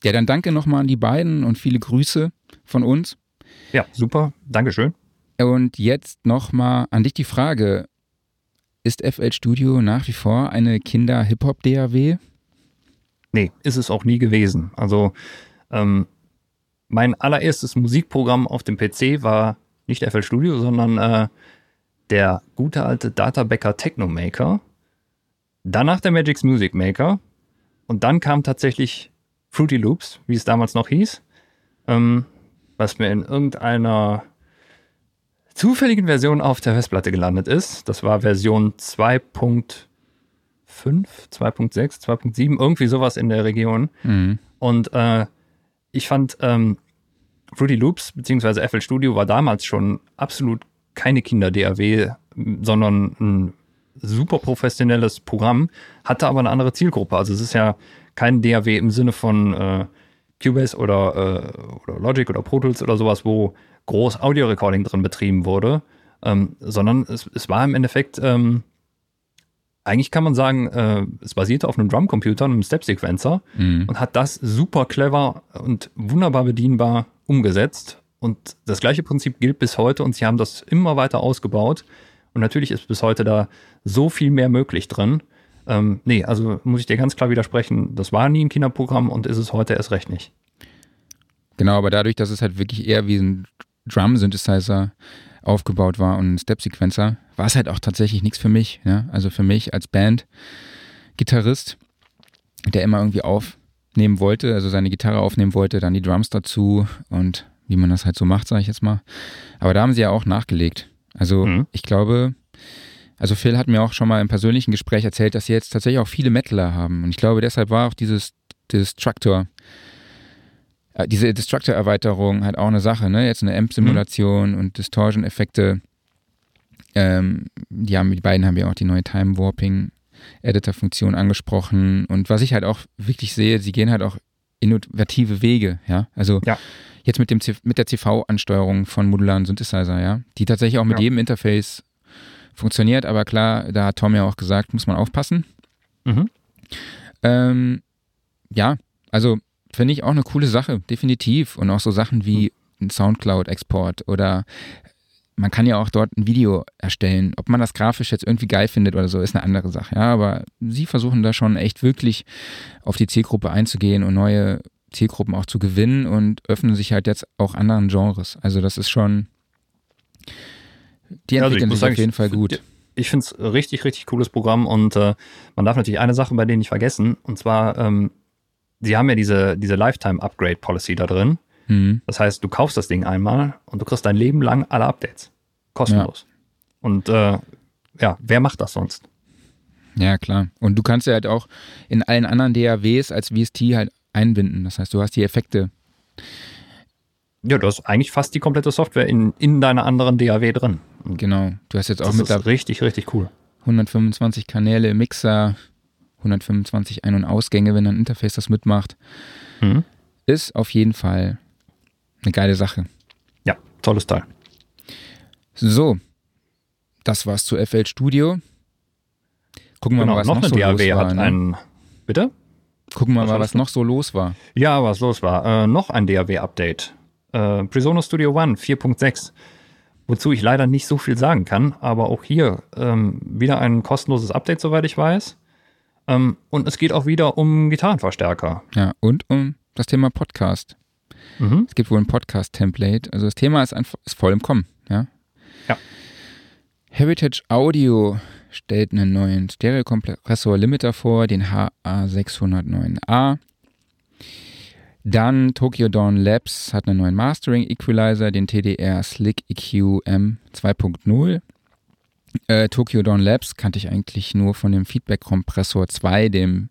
Ja, dann danke nochmal an die beiden und viele Grüße von uns. Ja, super. Dankeschön. Und jetzt nochmal an dich die Frage. Ist FL Studio nach wie vor eine Kinder-Hip-Hop-DAW? Nee, ist es auch nie gewesen. Also, ähm, mein allererstes Musikprogramm auf dem PC war nicht FL Studio, sondern äh, der gute alte Databacker Technomaker. Danach der Magix Music Maker. Und dann kam tatsächlich Fruity Loops, wie es damals noch hieß, ähm, was mir in irgendeiner zufälligen Version auf der Festplatte gelandet ist. Das war Version 2.5 2.6, 2.7, irgendwie sowas in der Region. Mhm. Und äh, ich fand, ähm, Fruity Loops bzw. FL Studio war damals schon absolut keine Kinder-DAW, sondern ein super professionelles Programm, hatte aber eine andere Zielgruppe. Also es ist ja kein DAW im Sinne von äh, Cubase oder, äh, oder Logic oder Pro Tools oder sowas, wo groß Audio-Recording drin betrieben wurde, ähm, sondern es, es, war im Endeffekt, ähm, eigentlich kann man sagen, äh, es basierte auf einem Drumcomputer, einem Step-Sequencer mhm. und hat das super clever und wunderbar bedienbar umgesetzt. Und das gleiche Prinzip gilt bis heute und sie haben das immer weiter ausgebaut. Und natürlich ist bis heute da so viel mehr möglich drin. Ähm, nee, also muss ich dir ganz klar widersprechen, das war nie ein Kinderprogramm und ist es heute erst recht nicht. Genau, aber dadurch, dass es halt wirklich eher wie ein Drum-Synthesizer aufgebaut war und ein Step-Sequencer, war es halt auch tatsächlich nichts für mich. Ja? Also für mich als Band-Gitarrist, der immer irgendwie aufnehmen wollte, also seine Gitarre aufnehmen wollte, dann die Drums dazu und wie man das halt so macht, sage ich jetzt mal. Aber da haben sie ja auch nachgelegt. Also mhm. ich glaube, also Phil hat mir auch schon mal im persönlichen Gespräch erzählt, dass sie jetzt tatsächlich auch viele Metaler haben. Und ich glaube, deshalb war auch dieses Destructor, äh, diese Destructor-Erweiterung halt auch eine Sache, ne? Jetzt eine Amp-Simulation mhm. und Distortion-Effekte. Ähm, die, haben, die beiden haben ja auch die neue Time Warping Editor-Funktion angesprochen. Und was ich halt auch wirklich sehe, sie gehen halt auch innovative Wege, ja. Also ja. jetzt mit dem mit der CV-Ansteuerung von modularen Synthesizer, ja, die tatsächlich auch mit ja. jedem Interface funktioniert, aber klar, da hat Tom ja auch gesagt, muss man aufpassen. Mhm. Ähm, ja, also finde ich auch eine coole Sache, definitiv. Und auch so Sachen wie ein Soundcloud-Export oder man kann ja auch dort ein Video erstellen. Ob man das grafisch jetzt irgendwie geil findet oder so, ist eine andere Sache. Ja, aber sie versuchen da schon echt wirklich auf die Zielgruppe einzugehen und neue Zielgruppen auch zu gewinnen und öffnen sich halt jetzt auch anderen Genres. Also das ist schon, die entwickeln also sich sagen, auf jeden Fall gut. Ich finde es richtig, richtig cooles Programm und äh, man darf natürlich eine Sache bei denen nicht vergessen und zwar, ähm, sie haben ja diese, diese Lifetime-Upgrade-Policy da drin. Mhm. Das heißt, du kaufst das Ding einmal und du kriegst dein Leben lang alle Updates. Kostenlos. Ja. Und äh, ja, wer macht das sonst? Ja, klar. Und du kannst ja halt auch in allen anderen DAWs als VST halt einbinden. Das heißt, du hast die Effekte ja, du hast eigentlich fast die komplette Software in, in deiner anderen DAW drin. Genau. Du hast jetzt auch das mit ist richtig, richtig cool. 125 Kanäle, Mixer, 125 Ein- und Ausgänge, wenn ein Interface das mitmacht. Mhm. Ist auf jeden Fall eine geile Sache. Ja, tolles Teil. So, das war's zu FL Studio. Gucken wir genau, mal, was noch, noch so DAW los war. Hat ne? einen, bitte? Gucken wir mal, was noch so los war. Ja, was los war. Äh, noch ein DAW-Update äh, Presonus Studio One 4.6, wozu ich leider nicht so viel sagen kann, aber auch hier ähm, wieder ein kostenloses Update, soweit ich weiß. Ähm, und es geht auch wieder um Gitarrenverstärker. Ja, und um das Thema Podcast. Mhm. Es gibt wohl ein Podcast-Template. Also das Thema ist, einfach, ist voll im Kommen. Ja. ja. Heritage Audio stellt einen neuen Stereokompressor Limiter vor, den HA609A. Dann Tokyo Dawn Labs hat einen neuen Mastering Equalizer, den TDR Slick EQ M 2.0. Äh, Tokyo Dawn Labs kannte ich eigentlich nur von dem Feedback Kompressor 2, dem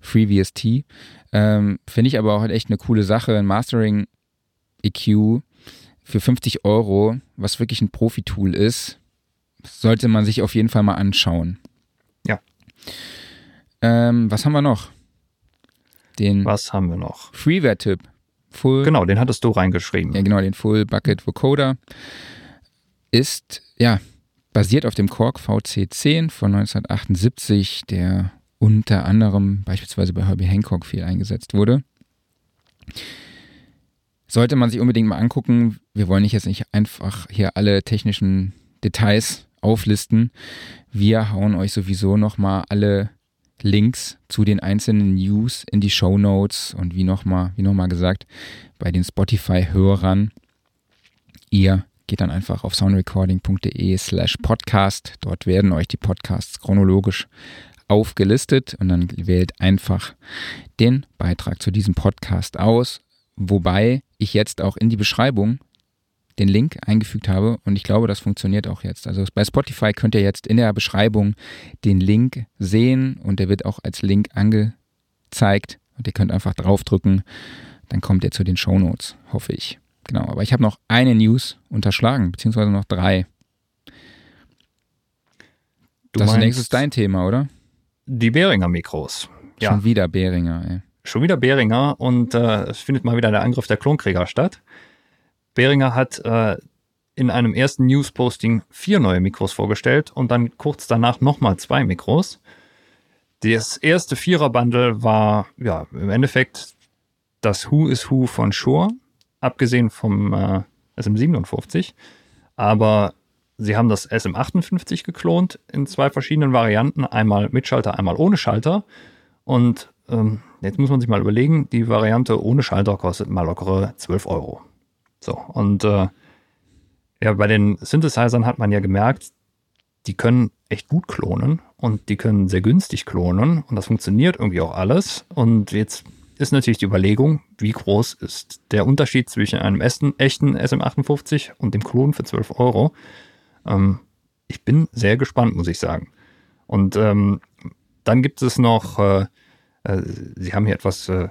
FreeVST. Ähm, Finde ich aber auch halt echt eine coole Sache. Ein Mastering EQ für 50 Euro, was wirklich ein Profi-Tool ist, sollte man sich auf jeden Fall mal anschauen. Ja. Ähm, was haben wir noch? Den Was haben wir noch? Freeware-Tipp. Genau, den hattest du reingeschrieben. Ja, genau, den Full Bucket Vocoder ist, ja, basiert auf dem Korg VC10 von 1978, der unter anderem beispielsweise bei Herbie Hancock viel eingesetzt wurde. Sollte man sich unbedingt mal angucken. Wir wollen nicht jetzt nicht einfach hier alle technischen Details auflisten. Wir hauen euch sowieso nochmal alle Links zu den einzelnen News in die Show Notes und wie nochmal, wie nochmal gesagt, bei den Spotify-Hörern. Ihr geht dann einfach auf soundrecording.de slash podcast. Dort werden euch die Podcasts chronologisch aufgelistet und dann wählt einfach den Beitrag zu diesem Podcast aus. Wobei ich jetzt auch in die Beschreibung den Link eingefügt habe und ich glaube, das funktioniert auch jetzt. Also bei Spotify könnt ihr jetzt in der Beschreibung den Link sehen und der wird auch als Link angezeigt und ihr könnt einfach draufdrücken, dann kommt ihr zu den Show Notes, hoffe ich. Genau, aber ich habe noch eine News unterschlagen, beziehungsweise noch drei. Du das nächste ist dein Thema, oder? Die Behringer Mikros. Ja. Schon wieder Behringer, ey. Schon wieder Behringer und äh, es findet mal wieder der Angriff der Klonkrieger statt. Behringer hat äh, in einem ersten News-Posting vier neue Mikros vorgestellt und dann kurz danach nochmal zwei Mikros. Das erste Vierer-Bundle war ja im Endeffekt das Who is Who von Shure, abgesehen vom äh, SM57. Aber sie haben das SM58 geklont in zwei verschiedenen Varianten, einmal mit Schalter, einmal ohne Schalter. Und ähm, jetzt muss man sich mal überlegen, die Variante ohne Schalter kostet mal lockere 12 Euro. So, und äh, ja, bei den Synthesizern hat man ja gemerkt, die können echt gut klonen und die können sehr günstig klonen und das funktioniert irgendwie auch alles. Und jetzt ist natürlich die Überlegung, wie groß ist der Unterschied zwischen einem echten, echten SM58 und dem Klon für 12 Euro. Ähm, ich bin sehr gespannt, muss ich sagen. Und ähm, dann gibt es noch, äh, äh, Sie haben hier etwas, äh,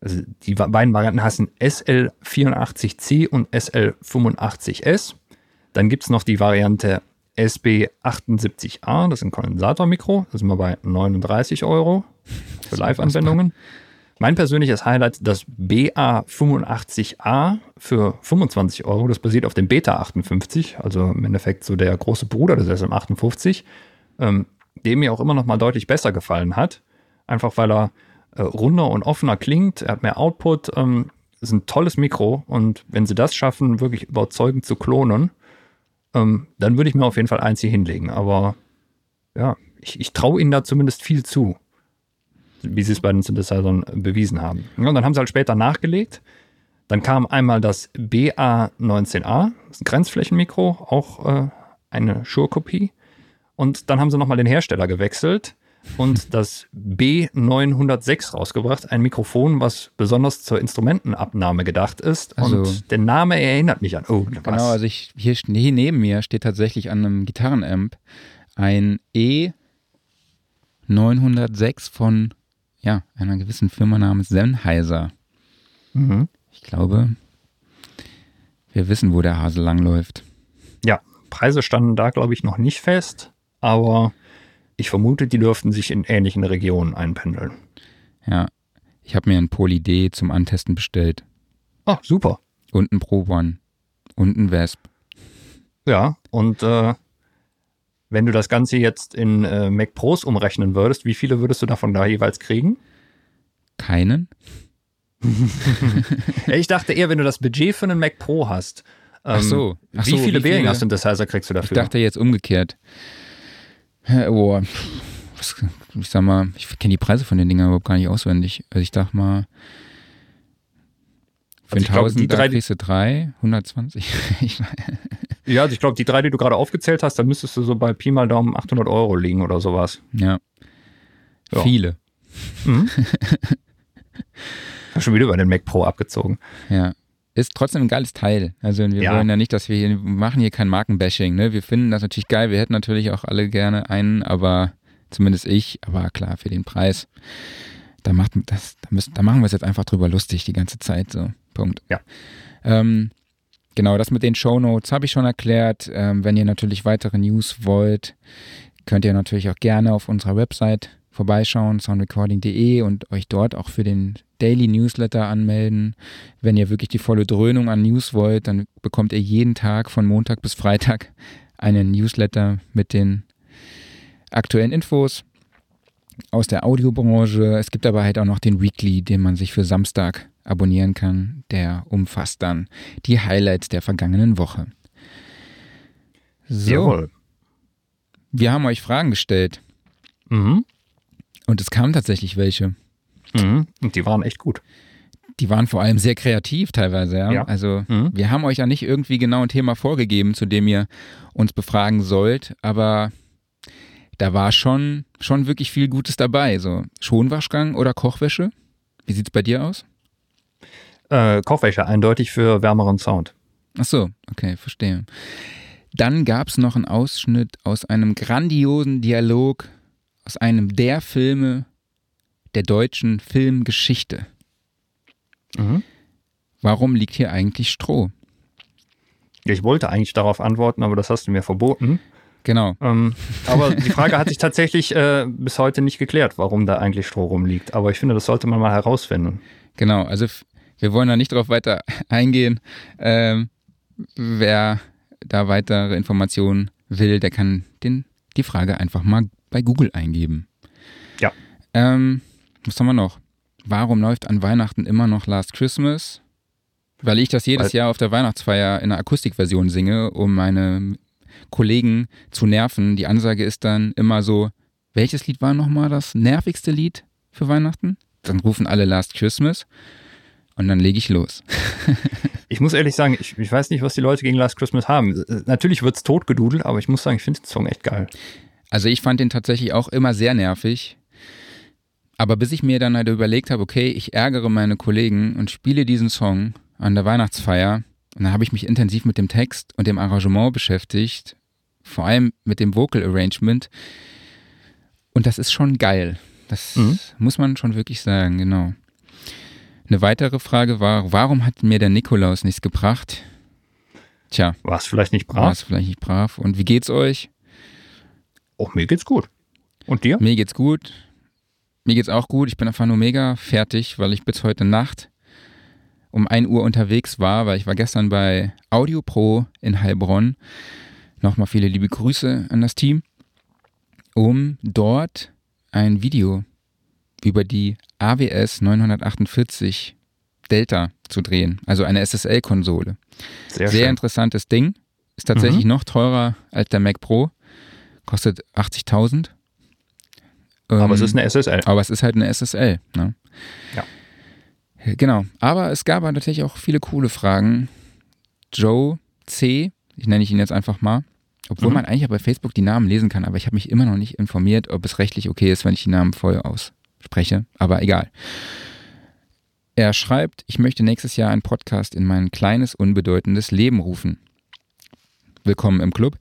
also die beiden Varianten heißen SL84C und SL85S. Dann gibt es noch die Variante SB78A, das ist ein Kondensatormikro, da sind wir bei 39 Euro für Live-Anwendungen. Mein persönliches Highlight, das BA85A für 25 Euro. Das basiert auf dem Beta 58, also im Endeffekt so der große Bruder des SM58, ähm, dem mir auch immer noch mal deutlich besser gefallen hat. Einfach weil er äh, runder und offener klingt, er hat mehr Output, ähm, ist ein tolles Mikro und wenn sie das schaffen, wirklich überzeugend zu klonen, ähm, dann würde ich mir auf jeden Fall eins hier hinlegen. Aber ja, ich, ich traue ihnen da zumindest viel zu wie sie es bei den Synthesizern bewiesen haben. Und dann haben sie halt später nachgelegt. Dann kam einmal das BA19A, das ist ein Grenzflächenmikro, auch äh, eine Shure-Kopie. Und dann haben sie nochmal den Hersteller gewechselt und das B906 rausgebracht, ein Mikrofon, was besonders zur Instrumentenabnahme gedacht ist. Also, und der Name erinnert mich an. Oh, was? Genau, also ich, hier, hier neben mir steht tatsächlich an einem Gitarrenamp ein E906 von ja, einer gewissen Firma namens Sennheiser. Mhm. Ich glaube, wir wissen, wo der Hase langläuft. Ja, Preise standen da, glaube ich, noch nicht fest, aber ich vermute, die dürften sich in ähnlichen Regionen einpendeln. Ja, ich habe mir ein Poly D zum Antesten bestellt. Ah, super. Und ein Pro One. Und ein Vesp. Ja, und äh, wenn du das Ganze jetzt in äh, Mac Pros umrechnen würdest, wie viele würdest du davon da jeweils kriegen? Keinen. ich dachte eher, wenn du das Budget für einen Mac Pro hast. Ähm, ach so. Ach wie viele Behringer Synthesizer kriegst du dafür? Ich dachte jetzt umgekehrt. Oh, ich sag mal, ich kenne die Preise von den Dingern überhaupt gar nicht auswendig. Also ich dachte mal, für also 1000 glaub, da kriegst du drei, 120. Ja, also ich glaube, die drei, die du gerade aufgezählt hast, da müsstest du so bei Pi mal Daumen 800 Euro liegen oder sowas. Ja. ja. Viele. Mhm. Schon wieder über den Mac Pro abgezogen. Ja. Ist trotzdem ein geiles Teil. Also wir ja. wollen ja nicht, dass wir hier, machen hier kein Markenbashing. Ne? Wir finden das natürlich geil. Wir hätten natürlich auch alle gerne einen, aber zumindest ich. Aber klar, für den Preis, da, macht das, da, müssen, da machen wir es jetzt einfach drüber lustig die ganze Zeit. So, Punkt. Ja. Ähm, Genau, das mit den Show Notes habe ich schon erklärt. Ähm, wenn ihr natürlich weitere News wollt, könnt ihr natürlich auch gerne auf unserer Website vorbeischauen, soundrecording.de und euch dort auch für den Daily Newsletter anmelden. Wenn ihr wirklich die volle Dröhnung an News wollt, dann bekommt ihr jeden Tag von Montag bis Freitag einen Newsletter mit den aktuellen Infos aus der Audiobranche. Es gibt aber halt auch noch den Weekly, den man sich für Samstag abonnieren kann. Der umfasst dann die Highlights der vergangenen Woche. So. Jawohl. Wir haben euch Fragen gestellt. Mhm. Und es kamen tatsächlich welche. Mhm. Und die waren echt gut. Die waren vor allem sehr kreativ teilweise, ja. ja. Also mhm. wir haben euch ja nicht irgendwie genau ein Thema vorgegeben, zu dem ihr uns befragen sollt, aber da war schon, schon wirklich viel Gutes dabei. So Schonwaschgang oder Kochwäsche? Wie sieht es bei dir aus? Äh, Kochwäsche, eindeutig für wärmeren Sound. Ach so, okay, verstehe. Dann gab es noch einen Ausschnitt aus einem grandiosen Dialog aus einem der Filme der deutschen Filmgeschichte. Mhm. Warum liegt hier eigentlich Stroh? Ich wollte eigentlich darauf antworten, aber das hast du mir verboten. Genau. Ähm, aber die Frage hat sich tatsächlich äh, bis heute nicht geklärt, warum da eigentlich Stroh rumliegt. Aber ich finde, das sollte man mal herausfinden. Genau, also wir wollen da nicht darauf weiter eingehen. Ähm, wer da weitere Informationen will, der kann den, die Frage einfach mal bei Google eingeben. Ja. Ähm, was haben wir noch? Warum läuft an Weihnachten immer noch Last Christmas? Weil ich das jedes Weil Jahr auf der Weihnachtsfeier in einer Akustikversion singe, um meine Kollegen zu nerven. Die Ansage ist dann immer so, welches Lied war nochmal das nervigste Lied für Weihnachten? Dann rufen alle Last Christmas und dann lege ich los. ich muss ehrlich sagen, ich, ich, weiß nicht, was die Leute gegen Last Christmas haben. Natürlich wird es totgedudelt, aber ich muss sagen, ich finde den Song echt geil. Also ich fand den tatsächlich auch immer sehr nervig. Aber bis ich mir dann halt überlegt habe, okay, ich ärgere meine Kollegen und spiele diesen Song an der Weihnachtsfeier, und dann habe ich mich intensiv mit dem Text und dem Arrangement beschäftigt, vor allem mit dem Vocal Arrangement. Und das ist schon geil. Das mhm. muss man schon wirklich sagen, genau. Eine weitere Frage war, warum hat mir der Nikolaus nichts gebracht? Tja. War es vielleicht nicht brav? War es vielleicht nicht brav. Und wie geht's euch? Auch mir geht's gut. Und dir? Mir geht's gut. Mir geht's auch gut. Ich bin einfach nur mega fertig, weil ich bis heute Nacht um 1 Uhr unterwegs war, weil ich war gestern bei Audio Pro in Heilbronn. Nochmal viele liebe Grüße an das Team, um dort ein Video über die AWS 948 Delta zu drehen, also eine SSL-Konsole. Sehr, Sehr interessantes Ding. Ist tatsächlich mhm. noch teurer als der Mac Pro. Kostet 80.000. Aber ähm, es ist eine SSL. Aber es ist halt eine SSL. Ne? Ja. Genau. Aber es gab natürlich auch viele coole Fragen. Joe C., ich nenne ihn jetzt einfach mal, obwohl mhm. man eigentlich auch bei Facebook die Namen lesen kann, aber ich habe mich immer noch nicht informiert, ob es rechtlich okay ist, wenn ich die Namen voll ausspreche. Aber egal. Er schreibt, ich möchte nächstes Jahr einen Podcast in mein kleines, unbedeutendes Leben rufen. Willkommen im Club.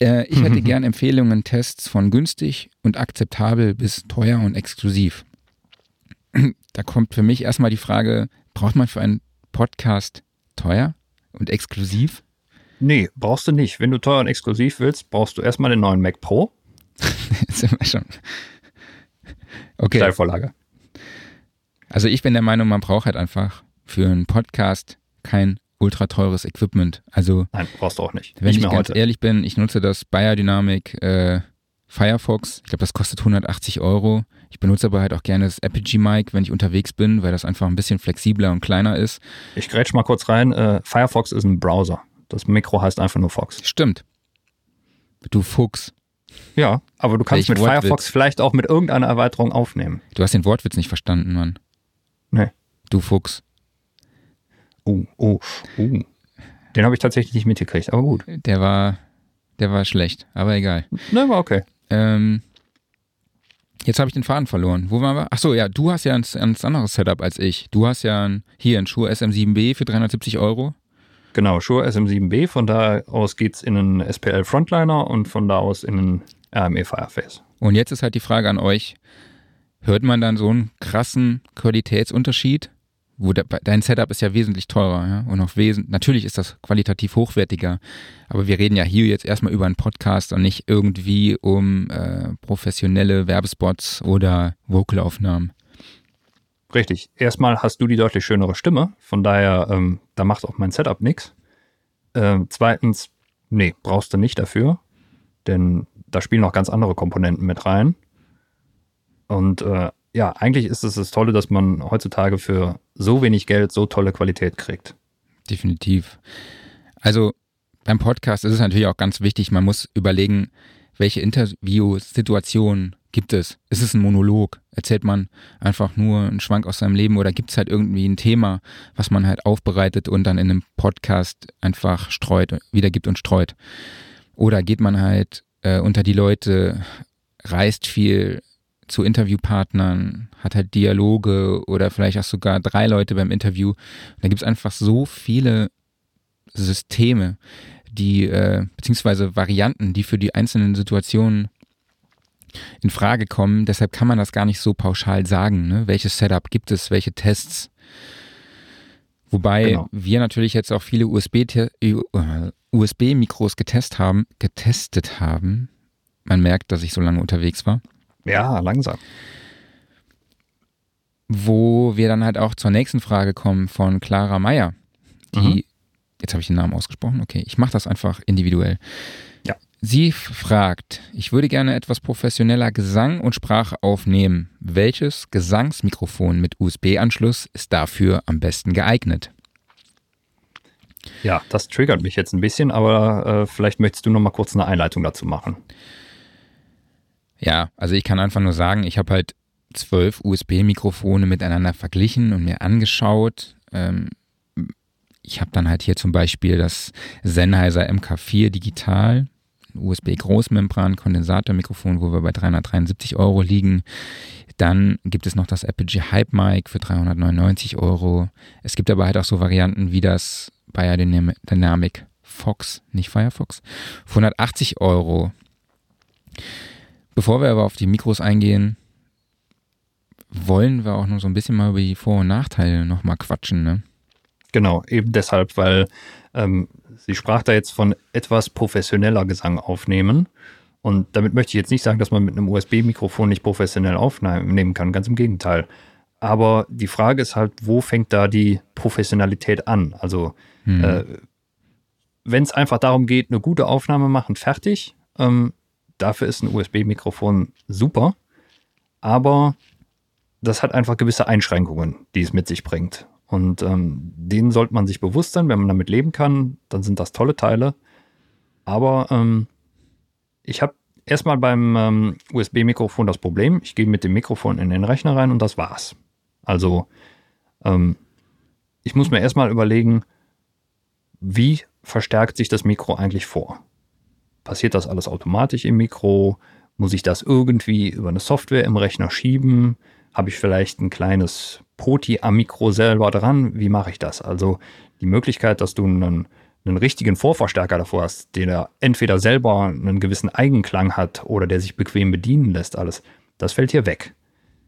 Äh, ich hätte gern Empfehlungen, Tests von günstig und akzeptabel bis teuer und exklusiv. Da kommt für mich erstmal die Frage, braucht man für einen Podcast teuer und exklusiv? Nee, brauchst du nicht. Wenn du teuer und exklusiv willst, brauchst du erstmal den neuen Mac Pro. sind wir schon. Okay. Steilvorlage. Also ich bin der Meinung, man braucht halt einfach für einen Podcast kein ultra teures Equipment. Also Nein, brauchst du auch nicht. Wenn nicht ich ganz heute. ehrlich bin, ich nutze das Biodynamic äh, Firefox. Ich glaube, das kostet 180 Euro. Ich benutze aber halt auch gerne das Apogee Mic, wenn ich unterwegs bin, weil das einfach ein bisschen flexibler und kleiner ist. Ich grätsch mal kurz rein. Äh, Firefox ist ein Browser. Das Mikro heißt einfach nur Fox. Stimmt. Du Fuchs. Ja, aber du kannst mit Wortwitz? Firefox vielleicht auch mit irgendeiner Erweiterung aufnehmen. Du hast den Wortwitz nicht verstanden, Mann. Nee. Du Fuchs. Oh, oh, oh. Den habe ich tatsächlich nicht mitgekriegt, aber gut. Der war, der war schlecht, aber egal. Ne, war okay. Ähm, jetzt habe ich den Faden verloren. Wo waren wir? Achso, ja, du hast ja ein, ein anderes Setup als ich. Du hast ja ein, hier ein Shure SM7B für 370 Euro. Genau, Shure SM7B. Von da aus geht es in einen SPL Frontliner und von da aus in einen RME Fireface. Und jetzt ist halt die Frage an euch: Hört man dann so einen krassen Qualitätsunterschied wo de, dein Setup ist ja wesentlich teurer ja? und auch wesentlich, natürlich ist das qualitativ hochwertiger, aber wir reden ja hier jetzt erstmal über einen Podcast und nicht irgendwie um äh, professionelle Werbespots oder Vocalaufnahmen. Richtig. Erstmal hast du die deutlich schönere Stimme, von daher, ähm, da macht auch mein Setup nichts. Ähm, zweitens, nee, brauchst du nicht dafür, denn da spielen noch ganz andere Komponenten mit rein. Und äh, ja, eigentlich ist es das Tolle, dass man heutzutage für so wenig Geld so tolle Qualität kriegt. Definitiv. Also beim Podcast ist es natürlich auch ganz wichtig, man muss überlegen, welche Interviewsituationen gibt es? Ist es ein Monolog? Erzählt man einfach nur einen Schwank aus seinem Leben oder gibt es halt irgendwie ein Thema, was man halt aufbereitet und dann in einem Podcast einfach streut, wiedergibt und streut? Oder geht man halt äh, unter die Leute, reist viel, zu Interviewpartnern, hat halt Dialoge oder vielleicht auch sogar drei Leute beim Interview. Da gibt es einfach so viele Systeme, die äh, beziehungsweise Varianten, die für die einzelnen Situationen in Frage kommen. Deshalb kann man das gar nicht so pauschal sagen. Ne? Welches Setup gibt es, welche Tests? Wobei genau. wir natürlich jetzt auch viele USB-Mikros äh, getestet haben, getestet haben. Man merkt, dass ich so lange unterwegs war. Ja, langsam. Wo wir dann halt auch zur nächsten Frage kommen von Clara Meyer, die, mhm. jetzt habe ich den Namen ausgesprochen, okay, ich mache das einfach individuell. Sie fragt, ich würde gerne etwas professioneller Gesang und Sprache aufnehmen. Welches Gesangsmikrofon mit USB-Anschluss ist dafür am besten geeignet? Ja, das triggert mich jetzt ein bisschen, aber äh, vielleicht möchtest du noch mal kurz eine Einleitung dazu machen. Ja, also ich kann einfach nur sagen, ich habe halt zwölf USB-Mikrofone miteinander verglichen und mir angeschaut. Ähm, ich habe dann halt hier zum Beispiel das Sennheiser MK4 Digital USB-Großmembran-Kondensatormikrofon, wo wir bei 373 Euro liegen. Dann gibt es noch das Apogee Hype Mic für 399 Euro. Es gibt aber halt auch so Varianten wie das Biodynamic Fox, nicht Firefox, für 180 Euro. Bevor wir aber auf die Mikros eingehen, wollen wir auch noch so ein bisschen mal über die Vor- und Nachteile nochmal quatschen, ne? Genau, eben deshalb, weil ähm, sie sprach da jetzt von etwas professioneller Gesang aufnehmen. Und damit möchte ich jetzt nicht sagen, dass man mit einem USB-Mikrofon nicht professionell aufnehmen kann, ganz im Gegenteil. Aber die Frage ist halt, wo fängt da die Professionalität an? Also, hm. äh, wenn es einfach darum geht, eine gute Aufnahme machen, fertig, ähm, dafür ist ein USB-Mikrofon super. Aber das hat einfach gewisse Einschränkungen, die es mit sich bringt. Und ähm, denen sollte man sich bewusst sein, wenn man damit leben kann, dann sind das tolle Teile. Aber ähm, ich habe erstmal beim ähm, USB-Mikrofon das Problem, ich gehe mit dem Mikrofon in den Rechner rein und das war's. Also ähm, ich muss mir erstmal überlegen, wie verstärkt sich das Mikro eigentlich vor? Passiert das alles automatisch im Mikro? Muss ich das irgendwie über eine Software im Rechner schieben? Habe ich vielleicht ein kleines Poti am Mikro selber dran? Wie mache ich das? Also die Möglichkeit, dass du einen, einen richtigen Vorverstärker davor hast, der entweder selber einen gewissen Eigenklang hat oder der sich bequem bedienen lässt, alles, das fällt hier weg.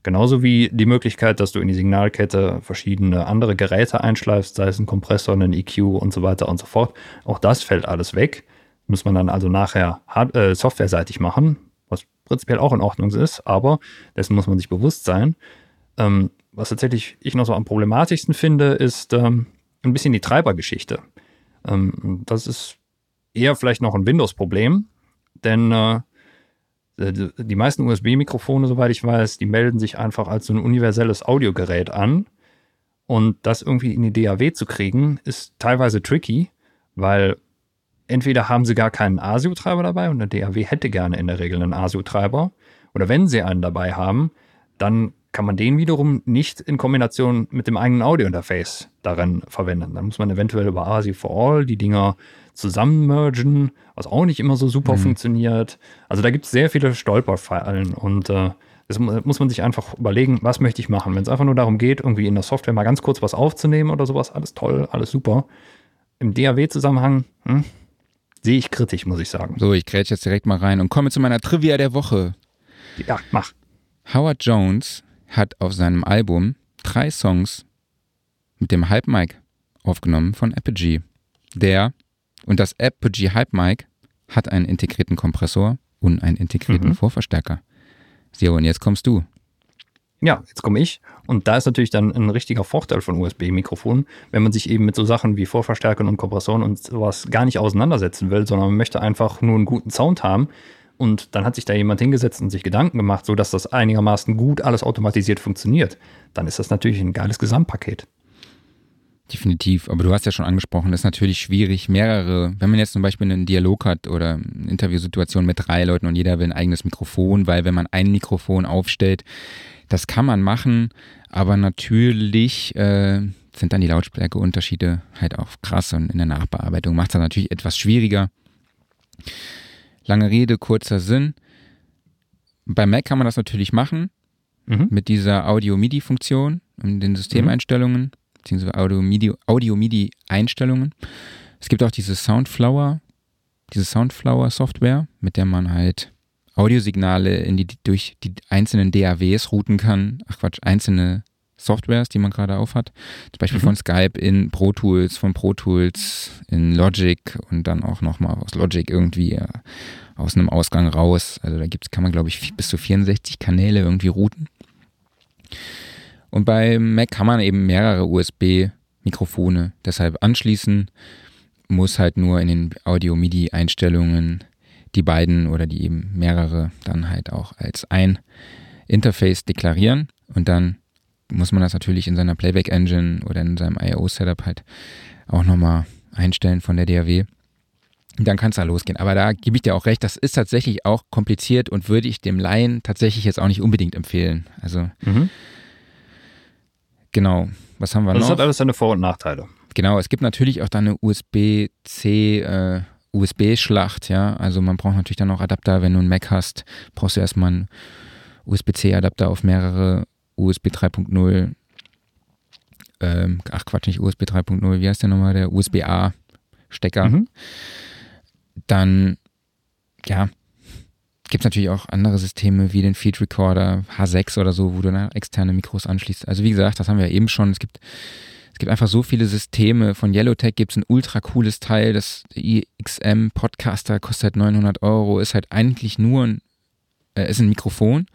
Genauso wie die Möglichkeit, dass du in die Signalkette verschiedene andere Geräte einschleifst, sei es ein Kompressor, ein EQ und so weiter und so fort. Auch das fällt alles weg. Muss man dann also nachher hard äh, softwareseitig machen, prinzipiell auch in Ordnung ist, aber dessen muss man sich bewusst sein. Ähm, was tatsächlich ich noch so am problematischsten finde, ist ähm, ein bisschen die Treibergeschichte. Ähm, das ist eher vielleicht noch ein Windows-Problem, denn äh, die meisten USB-Mikrofone, soweit ich weiß, die melden sich einfach als so ein universelles Audiogerät an. Und das irgendwie in die DAW zu kriegen, ist teilweise tricky, weil entweder haben sie gar keinen ASIO-Treiber dabei und eine DAW hätte gerne in der Regel einen ASIO-Treiber. Oder wenn sie einen dabei haben, dann kann man den wiederum nicht in Kombination mit dem eigenen Audio-Interface darin verwenden. Dann muss man eventuell über ASI for All die Dinger zusammenmergen, was auch nicht immer so super mhm. funktioniert. Also da gibt es sehr viele Stolperfallen und äh, das muss man sich einfach überlegen, was möchte ich machen. Wenn es einfach nur darum geht, irgendwie in der Software mal ganz kurz was aufzunehmen oder sowas, alles toll, alles super. Im DAW-Zusammenhang hm, sehe ich kritisch, muss ich sagen. So, ich grätsch jetzt direkt mal rein und komme zu meiner Trivia der Woche. Ja, mach. Howard Jones hat auf seinem Album drei Songs mit dem Hype Mic aufgenommen von Apogee. Der und das Apogee Hype Mic hat einen integrierten Kompressor und einen integrierten mhm. Vorverstärker. So, und jetzt kommst du. Ja, jetzt komme ich. Und da ist natürlich dann ein richtiger Vorteil von USB-Mikrofonen, wenn man sich eben mit so Sachen wie Vorverstärkern und Kompressoren und sowas gar nicht auseinandersetzen will, sondern man möchte einfach nur einen guten Sound haben, und dann hat sich da jemand hingesetzt und sich Gedanken gemacht, sodass das einigermaßen gut alles automatisiert funktioniert. Dann ist das natürlich ein geiles Gesamtpaket. Definitiv, aber du hast ja schon angesprochen, das ist natürlich schwierig, mehrere, wenn man jetzt zum Beispiel einen Dialog hat oder eine Interviewsituation mit drei Leuten und jeder will ein eigenes Mikrofon, weil wenn man ein Mikrofon aufstellt, das kann man machen, aber natürlich äh, sind dann die Lautstärkeunterschiede halt auch krass und in der Nachbearbeitung macht es dann natürlich etwas schwieriger. Lange Rede, kurzer Sinn. Bei Mac kann man das natürlich machen mhm. mit dieser Audio-MIDI-Funktion in den Systemeinstellungen, mhm. beziehungsweise Audio-MIDI-Einstellungen. Es gibt auch diese Soundflower, diese Soundflower-Software, mit der man halt Audiosignale in die, durch die einzelnen DAWs routen kann. Ach Quatsch, einzelne Softwares, die man gerade aufhat. Zum Beispiel mhm. von Skype in Pro Tools, von Pro Tools in Logic und dann auch nochmal aus Logic irgendwie äh, aus einem Ausgang raus. Also da gibt's, kann man, glaube ich, bis zu 64 Kanäle irgendwie routen. Und bei Mac kann man eben mehrere USB-Mikrofone deshalb anschließen, muss halt nur in den Audio-MIDI-Einstellungen die beiden oder die eben mehrere dann halt auch als ein Interface deklarieren und dann muss man das natürlich in seiner Playback-Engine oder in seinem IO-Setup halt auch nochmal einstellen von der DAW. Dann kann es da losgehen. Aber da gebe ich dir auch recht, das ist tatsächlich auch kompliziert und würde ich dem Laien tatsächlich jetzt auch nicht unbedingt empfehlen. Also, mhm. genau. Was haben wir also noch? Das hat alles seine Vor- und Nachteile. Genau, es gibt natürlich auch dann eine USB-C, äh, USB-Schlacht, ja. Also man braucht natürlich dann auch Adapter, wenn du einen Mac hast, brauchst du erstmal einen USB-C-Adapter auf mehrere USB 3.0, ähm, ach Quatsch, nicht USB 3.0, wie heißt der nochmal, der USB-A-Stecker. Mhm. Dann, ja, gibt es natürlich auch andere Systeme wie den Feed Recorder H6 oder so, wo du dann externe Mikros anschließt. Also wie gesagt, das haben wir eben schon. Es gibt, es gibt einfach so viele Systeme. Von Yellowtech gibt es ein ultra cooles Teil. Das IXM Podcaster kostet 900 Euro, ist halt eigentlich nur ein, äh, ist ein Mikrofon,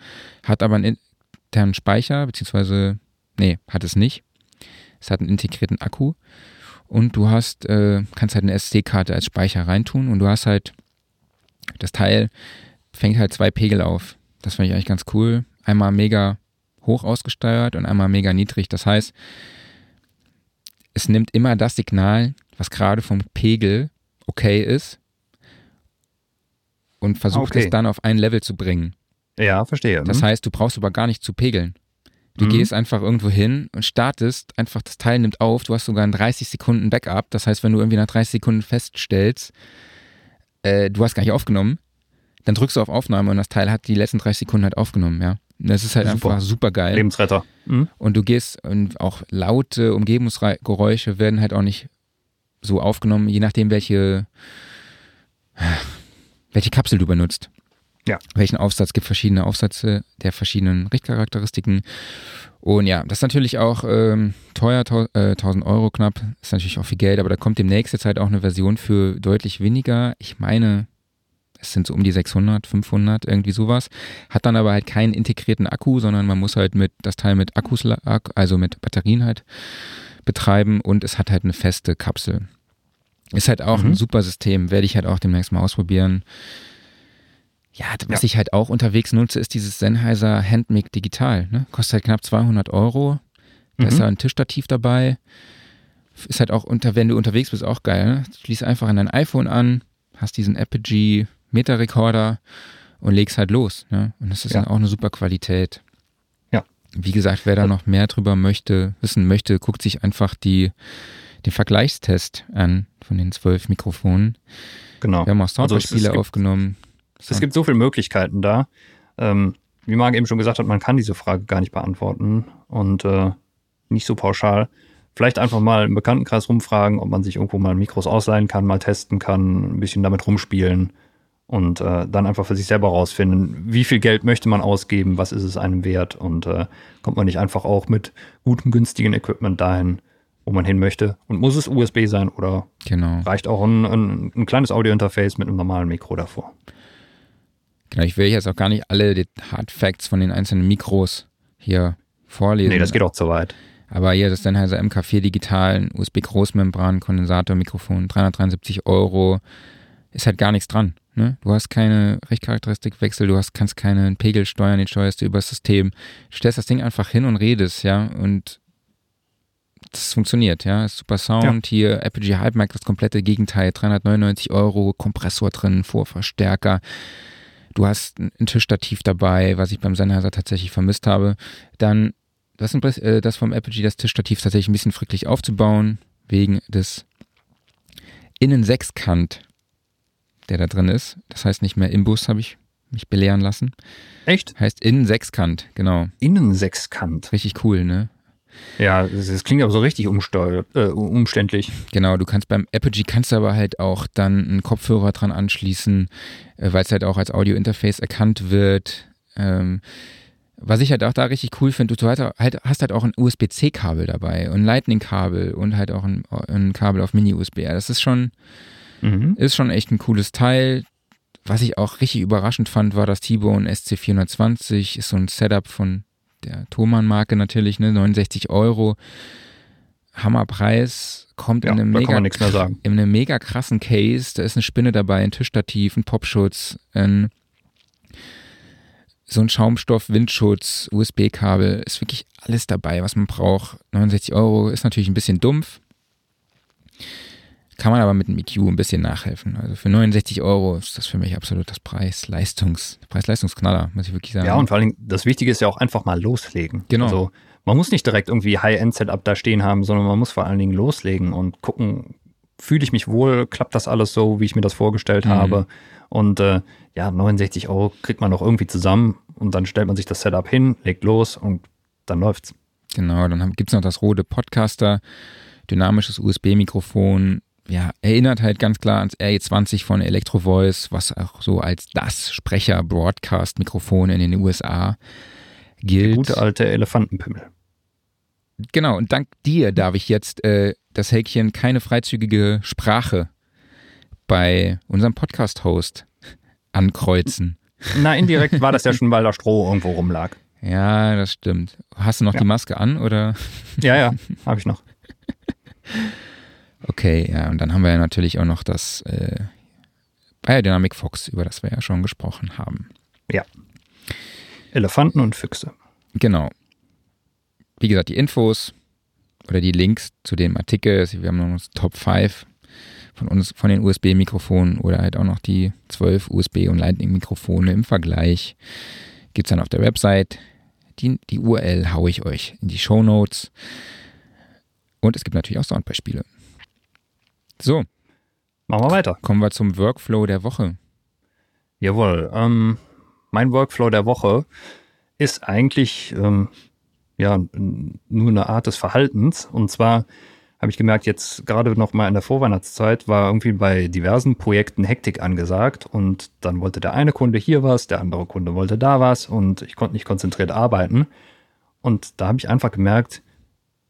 hat aber ein externen Speicher, beziehungsweise, nee, hat es nicht. Es hat einen integrierten Akku und du hast, äh, kannst halt eine SD-Karte als Speicher reintun und du hast halt, das Teil fängt halt zwei Pegel auf. Das fand ich eigentlich ganz cool. Einmal mega hoch ausgesteuert und einmal mega niedrig. Das heißt, es nimmt immer das Signal, was gerade vom Pegel okay ist und versucht okay. es dann auf ein Level zu bringen. Ja, verstehe. Das mhm. heißt, du brauchst aber gar nicht zu pegeln. Du mhm. gehst einfach irgendwo hin und startest, einfach das Teil nimmt auf, du hast sogar ein 30 Sekunden Backup. Das heißt, wenn du irgendwie nach 30 Sekunden feststellst, äh, du hast gar nicht aufgenommen, dann drückst du auf Aufnahme und das Teil hat die letzten 30 Sekunden halt aufgenommen, ja. Das ist halt super. einfach super geil. Lebensretter. Mhm. Und du gehst und auch laute Umgebungsgeräusche werden halt auch nicht so aufgenommen, je nachdem, welche, welche Kapsel du benutzt ja. welchen Aufsatz. Es gibt verschiedene Aufsätze der verschiedenen Richtcharakteristiken. Und ja, das ist natürlich auch ähm, teuer, äh, 1000 Euro knapp, ist natürlich auch viel Geld, aber da kommt demnächst jetzt halt auch eine Version für deutlich weniger. Ich meine, es sind so um die 600, 500, irgendwie sowas. Hat dann aber halt keinen integrierten Akku, sondern man muss halt mit das Teil mit Akkus, also mit Batterien halt betreiben und es hat halt eine feste Kapsel. Ist halt auch mhm. ein super System, werde ich halt auch demnächst mal ausprobieren. Ja, was ja. ich halt auch unterwegs nutze, ist dieses Sennheiser Handmic Digital. Ne? Kostet halt knapp 200 Euro. Da mhm. ist da ein Tischstativ dabei. Ist halt auch unter, wenn du unterwegs bist, auch geil. Ne? Schließ einfach an dein iPhone an, hast diesen Apogee Meter Recorder und legst halt los. Ne? Und das ist ja. dann auch eine super Qualität. Ja. Wie gesagt, wer da noch mehr drüber möchte, wissen möchte, guckt sich einfach die, den Vergleichstest an von den zwölf Mikrofonen. Genau. Wir haben auch Soundbeispiele also aufgenommen. Es gibt so viele Möglichkeiten da. Ähm, wie Marc eben schon gesagt hat, man kann diese Frage gar nicht beantworten und äh, nicht so pauschal. Vielleicht einfach mal im Bekanntenkreis rumfragen, ob man sich irgendwo mal Mikros ausleihen kann, mal testen kann, ein bisschen damit rumspielen und äh, dann einfach für sich selber rausfinden, wie viel Geld möchte man ausgeben, was ist es einem wert und äh, kommt man nicht einfach auch mit gutem, günstigen Equipment dahin, wo man hin möchte. Und muss es USB sein oder genau. reicht auch ein, ein, ein kleines Audiointerface mit einem normalen Mikro davor? Genau, ich will jetzt auch gar nicht alle die Hard Facts von den einzelnen Mikros hier vorlesen. Nee, das geht auch zu weit. Aber hier das Sennheiser MK4 Digital, USB Großmembran, Kondensator, Mikrofon, 373 Euro, ist halt gar nichts dran. Ne? Du hast keine Richtcharakteristikwechsel, du hast, kannst keinen Pegel steuern, den steuerst du über das System. Du stellst das Ding einfach hin und redest, ja, und das funktioniert, ja. Super Sound, ja. hier Apogee Hype das komplette Gegenteil, 399 Euro, Kompressor drin, Vorverstärker. Du hast ein Tischstativ dabei, was ich beim Sennheiser tatsächlich vermisst habe. Dann das, äh, das vom Apogee, das Tischstativ tatsächlich ein bisschen fricklich aufzubauen, wegen des Innensechskant, der da drin ist. Das heißt nicht mehr Imbus, habe ich mich belehren lassen. Echt? Heißt Innensechskant, genau. Innensechskant. Richtig cool, ne? Ja, das, das klingt aber so richtig äh, umständlich. Genau, du kannst beim Apogee kannst du aber halt auch dann einen Kopfhörer dran anschließen, äh, weil es halt auch als Audio-Interface erkannt wird. Ähm, was ich halt auch da richtig cool finde, du halt, hast halt auch ein USB-C-Kabel dabei und ein Lightning-Kabel und halt auch ein, ein Kabel auf Mini-USB. Das ist schon, mhm. ist schon echt ein cooles Teil. Was ich auch richtig überraschend fand, war das T-Bone SC420. Ist so ein Setup von der Thomann-Marke natürlich, ne? 69 Euro. Hammerpreis. Kommt ja, in, einem mega, in einem mega krassen Case. Da ist eine Spinne dabei, ein Tischstativ, ein Popschutz, ein so ein Schaumstoff, Windschutz, USB-Kabel, ist wirklich alles dabei, was man braucht. 69 Euro ist natürlich ein bisschen dumpf. Kann man aber mit dem EQ ein bisschen nachhelfen. Also für 69 Euro ist das für mich absolut das Preis-Leistungs, Preis-Leistungsknaller, muss ich wirklich sagen. Ja, und vor allem das Wichtige ist ja auch einfach mal loslegen. Genau. Also man muss nicht direkt irgendwie High-End-Setup da stehen haben, sondern man muss vor allen Dingen loslegen und gucken, fühle ich mich wohl, klappt das alles so, wie ich mir das vorgestellt mhm. habe. Und äh, ja, 69 Euro kriegt man noch irgendwie zusammen und dann stellt man sich das Setup hin, legt los und dann läuft's. Genau, dann gibt es noch das Rode Podcaster, dynamisches USB-Mikrofon. Ja, erinnert halt ganz klar ans RE20 von Electro Voice, was auch so als das Sprecher-Broadcast-Mikrofon in den USA gilt. Der gute alte Elefantenpimmel. Genau, und dank dir darf ich jetzt äh, das Häkchen keine freizügige Sprache bei unserem Podcast-Host ankreuzen. Na, indirekt war das ja schon, weil da Stroh irgendwo rumlag. Ja, das stimmt. Hast du noch ja. die Maske an oder? Ja, ja, habe ich noch. Okay, ja, und dann haben wir ja natürlich auch noch das äh, Biodynamic Fox, über das wir ja schon gesprochen haben. Ja. Elefanten und Füchse. Genau. Wie gesagt, die Infos oder die Links zu dem Artikel, wir haben noch das Top 5 von uns, von den USB-Mikrofonen oder halt auch noch die 12 USB- und Lightning-Mikrofone im Vergleich. Gibt es dann auf der Website. Die, die URL haue ich euch in die Show Notes. Und es gibt natürlich auch Soundbeispiele. So. Machen wir weiter. Kommen wir zum Workflow der Woche. Jawohl. Ähm, mein Workflow der Woche ist eigentlich ähm, ja nur eine Art des Verhaltens. Und zwar habe ich gemerkt, jetzt gerade noch mal in der Vorweihnachtszeit war irgendwie bei diversen Projekten Hektik angesagt und dann wollte der eine Kunde hier was, der andere Kunde wollte da was und ich konnte nicht konzentriert arbeiten. Und da habe ich einfach gemerkt,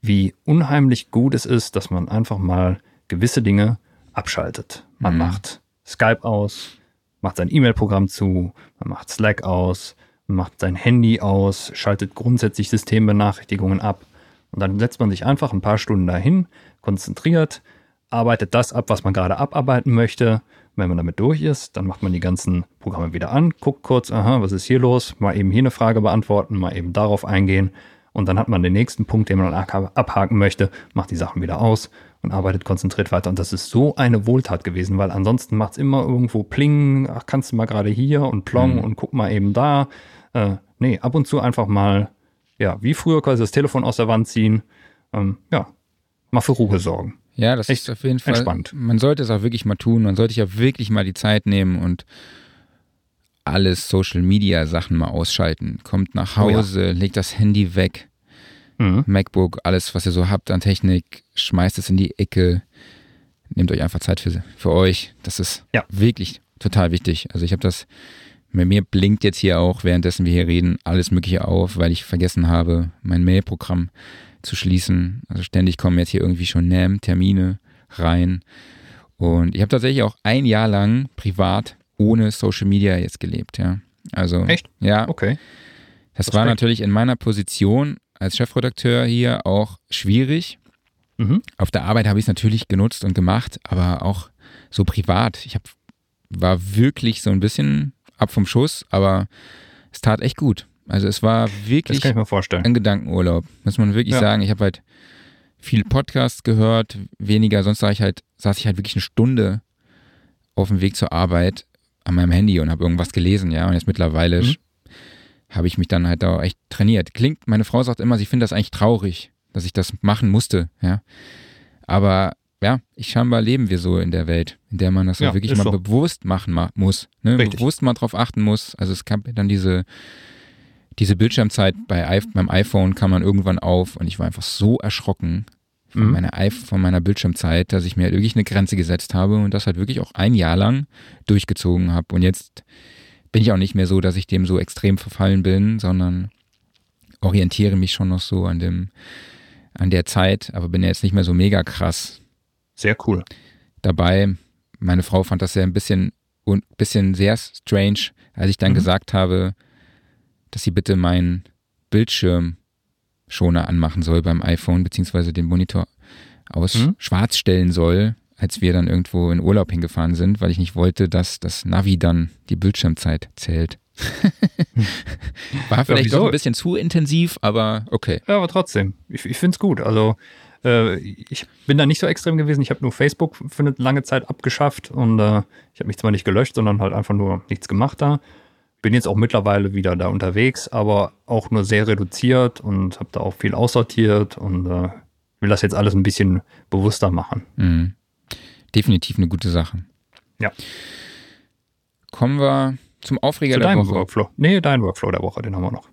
wie unheimlich gut es ist, dass man einfach mal gewisse Dinge abschaltet. Man mhm. macht Skype aus, macht sein E-Mail-Programm zu, man macht Slack aus, man macht sein Handy aus, schaltet grundsätzlich Systembenachrichtigungen ab und dann setzt man sich einfach ein paar Stunden dahin, konzentriert, arbeitet das ab, was man gerade abarbeiten möchte. Wenn man damit durch ist, dann macht man die ganzen Programme wieder an, guckt kurz, aha, was ist hier los, mal eben hier eine Frage beantworten, mal eben darauf eingehen. Und dann hat man den nächsten Punkt, den man abhaken möchte, macht die Sachen wieder aus und arbeitet konzentriert weiter. Und das ist so eine Wohltat gewesen, weil ansonsten macht es immer irgendwo Pling, ach, kannst du mal gerade hier und Plong mhm. und guck mal eben da. Äh, nee, ab und zu einfach mal ja, wie früher quasi das Telefon aus der Wand ziehen. Ähm, ja, mal für Ruhe sorgen. Ja, das Echt ist auf jeden Fall entspannt. Man sollte es auch wirklich mal tun. Man sollte sich auch wirklich mal die Zeit nehmen und alles Social Media Sachen mal ausschalten. Kommt nach Hause, oh ja. legt das Handy weg, mhm. MacBook, alles, was ihr so habt an Technik, schmeißt es in die Ecke. Nehmt euch einfach Zeit für, für euch. Das ist ja. wirklich total wichtig. Also ich habe das bei mir blinkt jetzt hier auch, währenddessen wir hier reden, alles Mögliche auf, weil ich vergessen habe, mein Mailprogramm zu schließen. Also ständig kommen jetzt hier irgendwie schon NAM-Termine rein. Und ich habe tatsächlich auch ein Jahr lang privat ohne Social Media jetzt gelebt, ja. Also, Echt? Ja. Okay. Das Respekt. war natürlich in meiner Position als Chefredakteur hier auch schwierig. Mhm. Auf der Arbeit habe ich es natürlich genutzt und gemacht, aber auch so privat. Ich hab, war wirklich so ein bisschen ab vom Schuss, aber es tat echt gut. Also es war wirklich ein Gedankenurlaub, muss man wirklich ja. sagen. Ich habe halt viel Podcasts gehört, weniger, sonst saß ich halt, saß ich halt wirklich eine Stunde auf dem Weg zur Arbeit an meinem Handy und habe irgendwas gelesen, ja. Und jetzt mittlerweile mhm. habe ich mich dann halt da echt trainiert. Klingt, meine Frau sagt immer, sie findet das eigentlich traurig, dass ich das machen musste, ja. Aber ja, ich scheinbar leben wir so in der Welt, in der man das ja, wirklich mal so. bewusst machen muss, ne? bewusst mal drauf achten muss. Also es gab dann diese, diese Bildschirmzeit bei beim iPhone kam dann irgendwann auf und ich war einfach so erschrocken von, mhm. meiner, von meiner Bildschirmzeit, dass ich mir halt wirklich eine Grenze gesetzt habe und das halt wirklich auch ein Jahr lang durchgezogen habe. Und jetzt bin ich auch nicht mehr so, dass ich dem so extrem verfallen bin, sondern orientiere mich schon noch so an dem, an der Zeit, aber bin jetzt nicht mehr so mega krass. Sehr cool. Dabei, meine Frau fand das ja ein bisschen, ein bisschen sehr strange, als ich dann mhm. gesagt habe, dass sie bitte meinen Bildschirmschoner anmachen soll beim iPhone, beziehungsweise den Monitor aus mhm. schwarz stellen soll, als wir dann irgendwo in Urlaub hingefahren sind, weil ich nicht wollte, dass das Navi dann die Bildschirmzeit zählt. War vielleicht ja, doch ein bisschen zu intensiv, aber okay. Ja, aber trotzdem. Ich, ich finde es gut. Also äh, ich bin da nicht so extrem gewesen. Ich habe nur Facebook für eine lange Zeit abgeschafft und äh, ich habe mich zwar nicht gelöscht, sondern halt einfach nur nichts gemacht da. Bin jetzt auch mittlerweile wieder da unterwegs, aber auch nur sehr reduziert und habe da auch viel aussortiert und äh, will das jetzt alles ein bisschen bewusster machen. Mhm. Definitiv eine gute Sache. Ja. Kommen wir zum Aufreger Zu der Woche. Workflow. Nee, dein Workflow der Woche, den haben wir noch.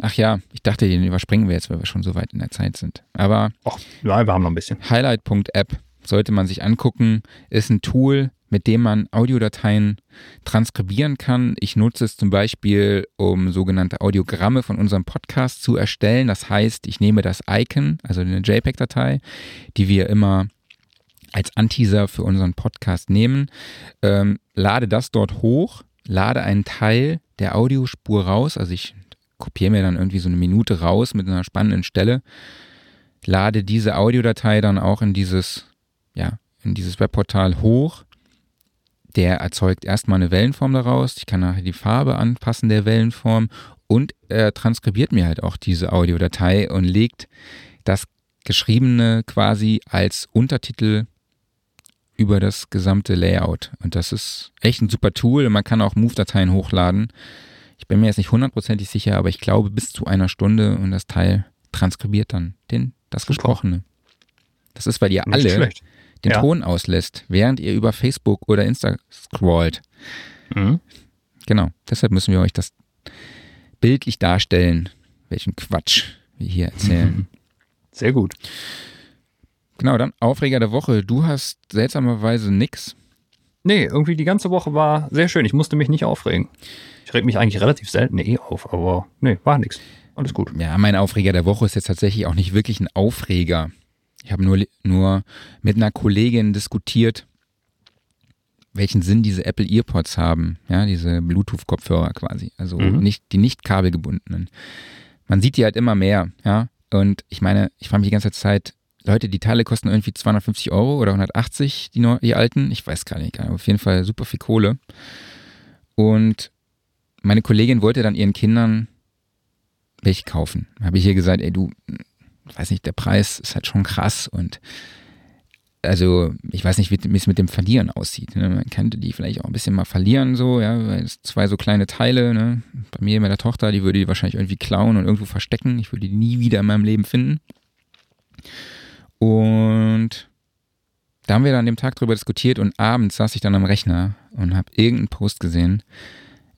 Ach ja, ich dachte, den überspringen wir jetzt, weil wir schon so weit in der Zeit sind. Aber Ach, ja, wir haben noch ein bisschen. Highlight.app sollte man sich angucken, ist ein Tool, mit dem man Audiodateien transkribieren kann. Ich nutze es zum Beispiel, um sogenannte Audiogramme von unserem Podcast zu erstellen. Das heißt, ich nehme das Icon, also eine JPEG-Datei, die wir immer als Anteaser für unseren Podcast nehmen, ähm, lade das dort hoch, lade einen Teil der Audiospur raus, also ich kopiere mir dann irgendwie so eine Minute raus mit einer spannenden Stelle, lade diese Audiodatei dann auch in dieses, ja, in dieses Webportal hoch. Der erzeugt erstmal eine Wellenform daraus. Ich kann nachher die Farbe anpassen der Wellenform und er transkribiert mir halt auch diese Audiodatei und legt das Geschriebene quasi als Untertitel über das gesamte Layout. Und das ist echt ein super Tool. Man kann auch Move-Dateien hochladen. Ich bin mir jetzt nicht hundertprozentig sicher, aber ich glaube bis zu einer Stunde und das Teil transkribiert dann den, das. Gesprochene. Das ist, weil ihr nicht alle schlecht. Den ja. Ton auslässt, während ihr über Facebook oder Insta scrollt. Mhm. Genau, deshalb müssen wir euch das bildlich darstellen, welchen Quatsch wir hier erzählen. Sehr gut. Genau, dann Aufreger der Woche. Du hast seltsamerweise nix. Nee, irgendwie die ganze Woche war sehr schön. Ich musste mich nicht aufregen. Ich reg mich eigentlich relativ selten eh auf, aber nee, war nix. Alles gut. Ja, mein Aufreger der Woche ist jetzt tatsächlich auch nicht wirklich ein Aufreger. Ich habe nur, nur mit einer Kollegin diskutiert, welchen Sinn diese Apple Earpods haben. Ja, diese Bluetooth-Kopfhörer quasi. Also mhm. nicht, die nicht kabelgebundenen. Man sieht die halt immer mehr, ja. Und ich meine, ich frage mich die ganze Zeit, Leute, die Teile kosten irgendwie 250 Euro oder 180, die, die alten. Ich weiß gar nicht, auf jeden Fall super viel Kohle. Und meine Kollegin wollte dann ihren Kindern welche kaufen. Habe ich ihr gesagt, ey, du, weiß nicht, der Preis ist halt schon krass und also ich weiß nicht, wie es mit dem Verlieren aussieht. Ne? Man könnte die vielleicht auch ein bisschen mal verlieren, so, ja, weil es zwei so kleine Teile, ne? Bei mir, bei der Tochter, die würde die wahrscheinlich irgendwie klauen und irgendwo verstecken. Ich würde die nie wieder in meinem Leben finden. Und da haben wir dann an dem Tag drüber diskutiert und abends saß ich dann am Rechner und habe irgendeinen Post gesehen.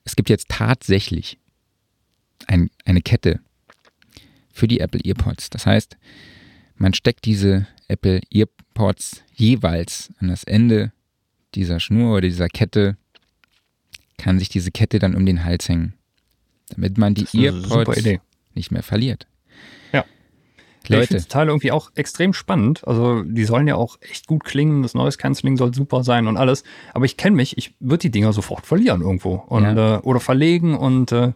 Es gibt jetzt tatsächlich ein, eine Kette für die Apple EarPods. Das heißt, man steckt diese Apple EarPods jeweils an das Ende dieser Schnur oder dieser Kette, kann sich diese Kette dann um den Hals hängen, damit man die EarPods nicht mehr verliert. Leute. Ich finde die Teile irgendwie auch extrem spannend. Also die sollen ja auch echt gut klingen. Das Noise Cancelling soll super sein und alles. Aber ich kenne mich, ich würde die Dinger sofort verlieren irgendwo und, ja. äh, oder verlegen und äh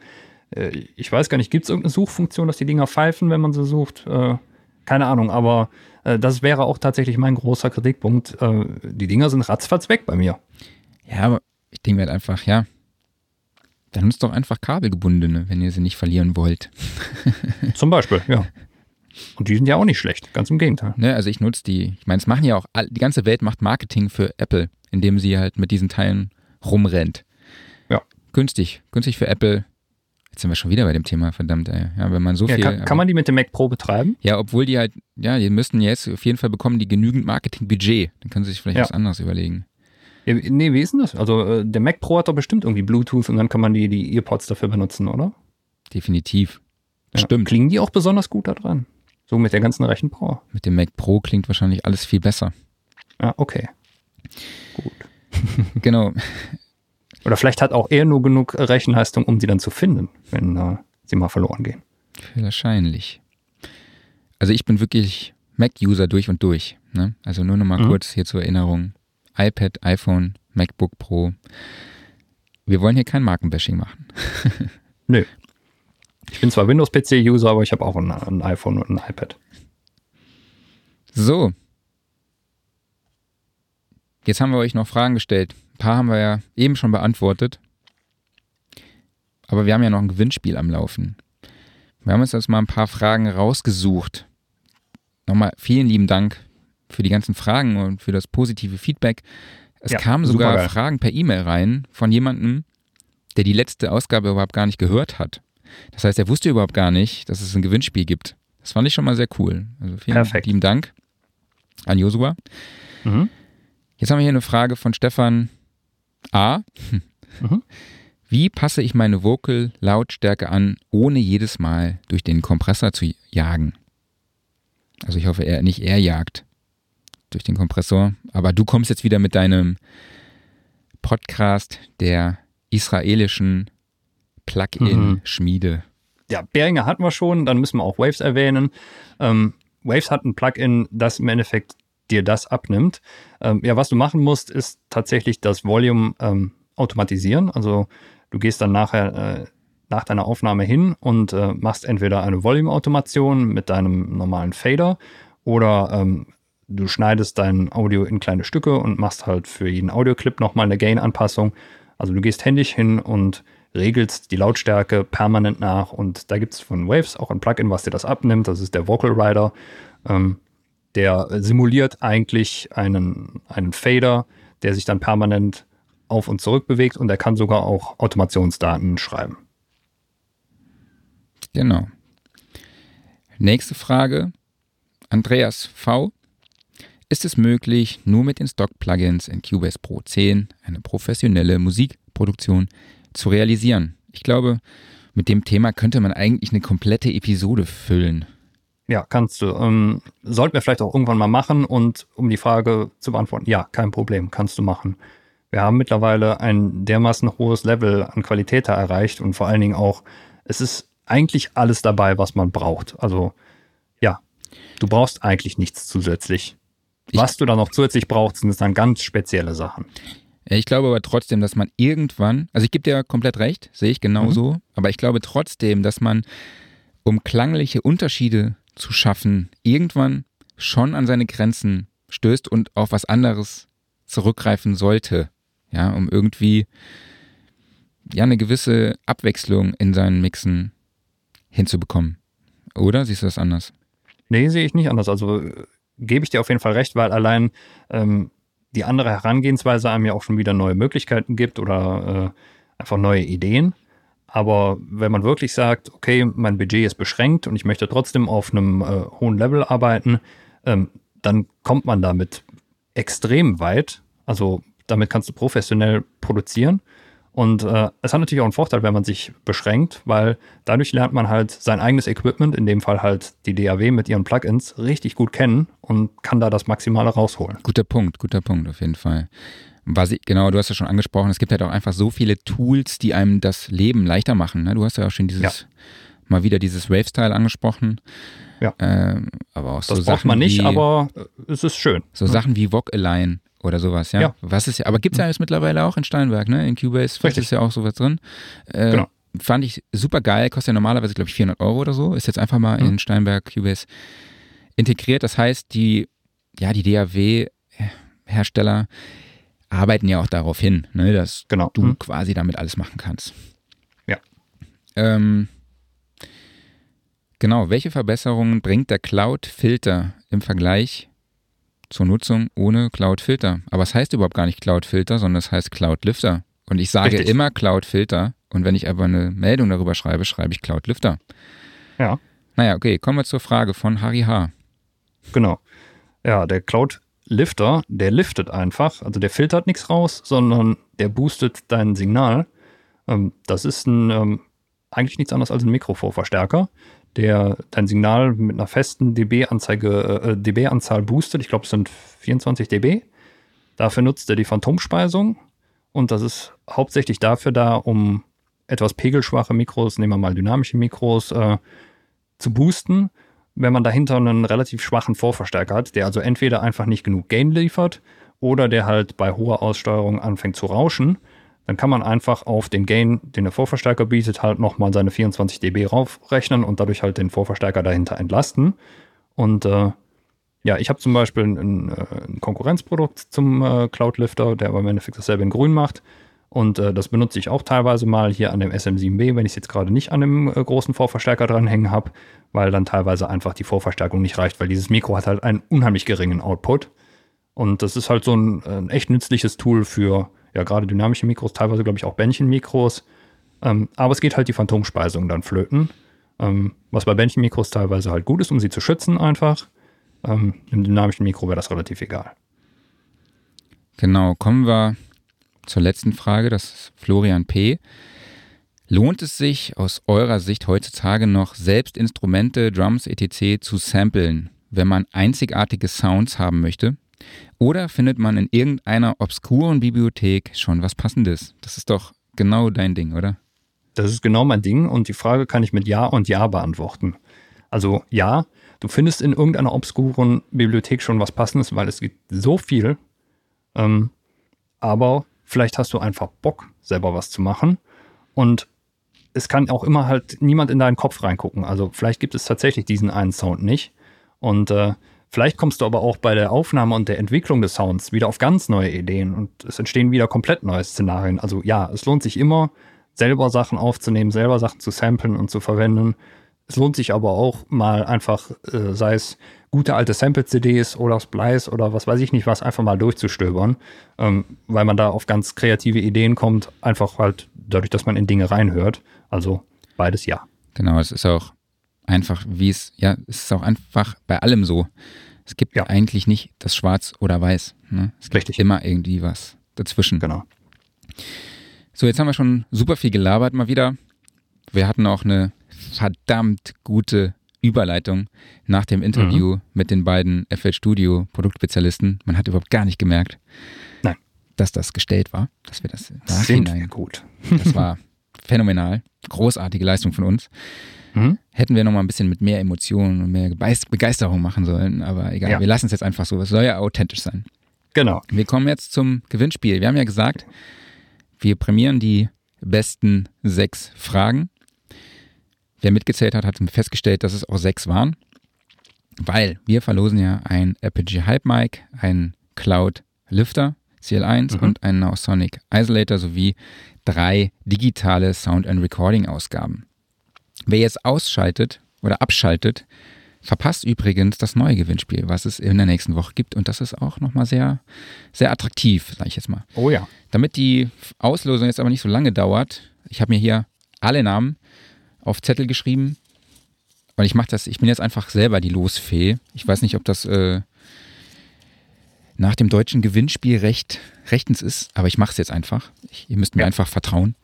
ich weiß gar nicht, gibt es irgendeine Suchfunktion, dass die Dinger pfeifen, wenn man sie sucht? Äh, keine Ahnung, aber äh, das wäre auch tatsächlich mein großer Kritikpunkt. Äh, die Dinger sind ratzfatz weg bei mir. Ja, aber ich denke mir halt einfach, ja, dann nutzt doch einfach kabelgebundene, wenn ihr sie nicht verlieren wollt. Zum Beispiel, ja. Und die sind ja auch nicht schlecht, ganz im Gegenteil. Ne, also ich nutze die. Ich meine, es machen ja auch, die ganze Welt macht Marketing für Apple, indem sie halt mit diesen Teilen rumrennt. Ja. Günstig, günstig für Apple. Jetzt sind wir schon wieder bei dem Thema, verdammt, ey. Ja, wenn man so ja, viel. Kann, kann, man die mit dem Mac Pro betreiben? Ja, obwohl die halt, ja, die müssten jetzt auf jeden Fall bekommen die genügend Marketingbudget. Dann können sie sich vielleicht ja. was anderes überlegen. Ja, nee, wie ist denn das? Also äh, der Mac Pro hat doch bestimmt irgendwie Bluetooth und dann kann man die, die Earpods dafür benutzen, oder? definitiv. Stimmt. Klingen die auch besonders gut da dran? So mit der ganzen Rechenpower? Mit dem Mac Pro klingt wahrscheinlich alles viel besser. Ah, okay. Gut. genau. Oder vielleicht hat auch er nur genug Rechenleistung, um sie dann zu finden, wenn äh, sie mal verloren gehen. Wahrscheinlich. Also ich bin wirklich Mac-User durch und durch. Ne? Also nur noch mal mhm. kurz hier zur Erinnerung. iPad, iPhone, MacBook Pro. Wir wollen hier kein Markenbashing machen. Nö. Ich bin zwar Windows-PC-User, aber ich habe auch ein, ein iPhone und ein iPad. So. Jetzt haben wir euch noch Fragen gestellt. Ein paar haben wir ja eben schon beantwortet. Aber wir haben ja noch ein Gewinnspiel am Laufen. Wir haben uns jetzt mal ein paar Fragen rausgesucht. Nochmal vielen lieben Dank für die ganzen Fragen und für das positive Feedback. Es ja, kamen sogar geil. Fragen per E-Mail rein von jemandem, der die letzte Ausgabe überhaupt gar nicht gehört hat. Das heißt, er wusste überhaupt gar nicht, dass es ein Gewinnspiel gibt. Das fand ich schon mal sehr cool. Also vielen Perfekt. lieben Dank an Josua. Mhm. Jetzt haben wir hier eine Frage von Stefan A. Mhm. Wie passe ich meine Vocal-Lautstärke an, ohne jedes Mal durch den Kompressor zu jagen? Also ich hoffe, er nicht er jagt durch den Kompressor. Aber du kommst jetzt wieder mit deinem Podcast der israelischen Plugin-Schmiede. Mhm. Ja, Behringer hatten wir schon, dann müssen wir auch Waves erwähnen. Ähm, Waves hat ein Plugin, das im Endeffekt dir das abnimmt. Ähm, ja, was du machen musst, ist tatsächlich das Volume ähm, automatisieren. Also du gehst dann nachher äh, nach deiner Aufnahme hin und äh, machst entweder eine Volume-Automation mit deinem normalen Fader oder ähm, du schneidest dein Audio in kleine Stücke und machst halt für jeden Audioclip nochmal eine Gain-Anpassung. Also du gehst händisch hin und regelst die Lautstärke permanent nach und da gibt es von Waves auch ein Plugin, was dir das abnimmt. Das ist der Vocal Rider. Ähm, der simuliert eigentlich einen, einen Fader, der sich dann permanent auf und zurück bewegt und er kann sogar auch Automationsdaten schreiben. Genau. Nächste Frage. Andreas V. Ist es möglich, nur mit den Stock-Plugins in Cubase Pro 10 eine professionelle Musikproduktion zu realisieren? Ich glaube, mit dem Thema könnte man eigentlich eine komplette Episode füllen. Ja, kannst du. Ähm, sollten wir vielleicht auch irgendwann mal machen und um die Frage zu beantworten, ja, kein Problem, kannst du machen. Wir haben mittlerweile ein dermaßen hohes Level an Qualität erreicht und vor allen Dingen auch, es ist eigentlich alles dabei, was man braucht. Also ja, du brauchst eigentlich nichts zusätzlich. Was ich, du dann noch zusätzlich brauchst, sind dann ganz spezielle Sachen. Ich glaube aber trotzdem, dass man irgendwann, also ich gebe dir komplett recht, sehe ich genauso, mhm. aber ich glaube trotzdem, dass man, um klangliche Unterschiede zu schaffen, irgendwann schon an seine Grenzen stößt und auf was anderes zurückgreifen sollte. Ja, um irgendwie ja eine gewisse Abwechslung in seinen Mixen hinzubekommen. Oder siehst du das anders? Nee, sehe ich nicht anders. Also äh, gebe ich dir auf jeden Fall recht, weil allein ähm, die andere Herangehensweise einem ja auch schon wieder neue Möglichkeiten gibt oder äh, einfach neue Ideen. Aber wenn man wirklich sagt, okay, mein Budget ist beschränkt und ich möchte trotzdem auf einem äh, hohen Level arbeiten, ähm, dann kommt man damit extrem weit. Also damit kannst du professionell produzieren. Und äh, es hat natürlich auch einen Vorteil, wenn man sich beschränkt, weil dadurch lernt man halt sein eigenes Equipment, in dem Fall halt die DAW mit ihren Plugins, richtig gut kennen und kann da das Maximale rausholen. Guter Punkt, guter Punkt auf jeden Fall. Was ich, genau, du hast ja schon angesprochen, es gibt halt auch einfach so viele Tools, die einem das Leben leichter machen. Ne? Du hast ja auch schon dieses, ja. mal wieder dieses Wave-Style angesprochen. Ja. Ähm, aber auch das so braucht Sachen man nicht, wie, aber es ist schön. So ne? Sachen wie Vogue Align oder sowas, ja. ja. Was ist ja, aber gibt es ja alles mittlerweile auch in Steinberg, ne? In Cubase ist ja auch sowas drin. Äh, genau. Fand ich super geil, kostet ja normalerweise, glaube ich, 400 Euro oder so. Ist jetzt einfach mal mhm. in Steinberg Cubase integriert. Das heißt, die, ja, die DAW-Hersteller arbeiten ja auch darauf hin, ne, dass genau. du mhm. quasi damit alles machen kannst. Ja. Ähm, genau, welche Verbesserungen bringt der Cloud-Filter im Vergleich zur Nutzung ohne Cloud-Filter. Aber es heißt überhaupt gar nicht Cloud-Filter, sondern es heißt Cloud-Lifter. Und ich sage Richtig. immer Cloud-Filter. Und wenn ich aber eine Meldung darüber schreibe, schreibe ich Cloud-Lifter. Ja. Naja, okay, kommen wir zur Frage von Harry H. Genau. Ja, der Cloud-Lifter, der liftet einfach. Also der filtert nichts raus, sondern der boostet dein Signal. Ähm, das ist ein ähm, eigentlich nichts anderes als ein Mikrovorverstärker, der dein Signal mit einer festen dB-Anzeige, äh, dB-Anzahl boostet. Ich glaube, es sind 24 dB. Dafür nutzt er die Phantomspeisung und das ist hauptsächlich dafür da, um etwas pegelschwache Mikros, nehmen wir mal dynamische Mikros, äh, zu boosten, wenn man dahinter einen relativ schwachen Vorverstärker hat, der also entweder einfach nicht genug Gain liefert oder der halt bei hoher Aussteuerung anfängt zu rauschen dann kann man einfach auf den Gain, den der Vorverstärker bietet, halt nochmal seine 24 dB raufrechnen und dadurch halt den Vorverstärker dahinter entlasten. Und äh, ja, ich habe zum Beispiel ein, äh, ein, Konkurrenzprodukt zum äh, Cloudlifter, der aber im Endeffekt dasselbe in grün macht. Und äh, das benutze ich auch teilweise mal hier an dem SM7B, wenn ich es jetzt gerade nicht an dem äh, großen Vorverstärker dranhängen habe, weil dann teilweise einfach die Vorverstärkung nicht reicht, weil dieses Mikro hat halt einen unheimlich geringen Output. Und das ist halt so ein, ein echt nützliches Tool für ja gerade dynamische Mikros, teilweise glaube ich auch Bändchenmikros. Ähm, aber es geht halt die Phantomspeisung dann flöten, ähm, was bei Bändchenmikros teilweise halt gut ist, um sie zu schützen einfach. Ähm, Im dynamischen Mikro wäre das relativ egal. Genau, kommen wir zur letzten Frage, das ist Florian P. Lohnt es sich aus eurer Sicht heutzutage noch, selbst Instrumente, Drums, etc. zu samplen, wenn man einzigartige Sounds haben möchte? Oder findet man in irgendeiner obskuren Bibliothek schon was Passendes? Das ist doch genau dein Ding, oder? Das ist genau mein Ding und die Frage kann ich mit Ja und Ja beantworten. Also ja, du findest in irgendeiner obskuren Bibliothek schon was Passendes, weil es gibt so viel. Ähm, aber vielleicht hast du einfach Bock, selber was zu machen. Und es kann auch immer halt niemand in deinen Kopf reingucken. Also vielleicht gibt es tatsächlich diesen einen Sound nicht. Und äh, Vielleicht kommst du aber auch bei der Aufnahme und der Entwicklung des Sounds wieder auf ganz neue Ideen und es entstehen wieder komplett neue Szenarien. Also ja, es lohnt sich immer, selber Sachen aufzunehmen, selber Sachen zu samplen und zu verwenden. Es lohnt sich aber auch mal einfach, äh, sei es gute alte Sample-CDs oder Splice oder was weiß ich nicht was, einfach mal durchzustöbern, ähm, weil man da auf ganz kreative Ideen kommt, einfach halt dadurch, dass man in Dinge reinhört. Also beides ja. Genau, es ist auch einfach, wie es, ja, es ist auch einfach bei allem so. Es gibt ja. eigentlich nicht das Schwarz oder Weiß. Ne? Es gibt Richtig. immer irgendwie was dazwischen. Genau. So, jetzt haben wir schon super viel gelabert mal wieder. Wir hatten auch eine verdammt gute Überleitung nach dem Interview mhm. mit den beiden FL Studio Produktspezialisten. Man hat überhaupt gar nicht gemerkt, Nein. dass das gestellt war, dass wir das nachhinein gut. Das war phänomenal, großartige Leistung von uns. Mhm. Hätten wir noch mal ein bisschen mit mehr Emotionen und mehr Begeisterung machen sollen, aber egal, ja. wir lassen es jetzt einfach so. Es soll ja authentisch sein. Genau. Wir kommen jetzt zum Gewinnspiel. Wir haben ja gesagt, wir prämieren die besten sechs Fragen. Wer mitgezählt hat, hat festgestellt, dass es auch sechs waren, weil wir verlosen ja ein Apogee Hype Mic, ein Cloud Lifter CL1 mhm. und einen Nausonic Isolator sowie drei digitale Sound and Recording Ausgaben. Wer jetzt ausschaltet oder abschaltet, verpasst übrigens das neue Gewinnspiel, was es in der nächsten Woche gibt. Und das ist auch nochmal sehr, sehr attraktiv, sage ich jetzt mal. Oh ja. Damit die Auslosung jetzt aber nicht so lange dauert, ich habe mir hier alle Namen auf Zettel geschrieben. Und ich mache das, ich bin jetzt einfach selber die Losfee. Ich weiß nicht, ob das äh, nach dem deutschen Gewinnspielrecht rechtens ist, aber ich mache es jetzt einfach. Ich, ihr müsst mir ja. einfach vertrauen.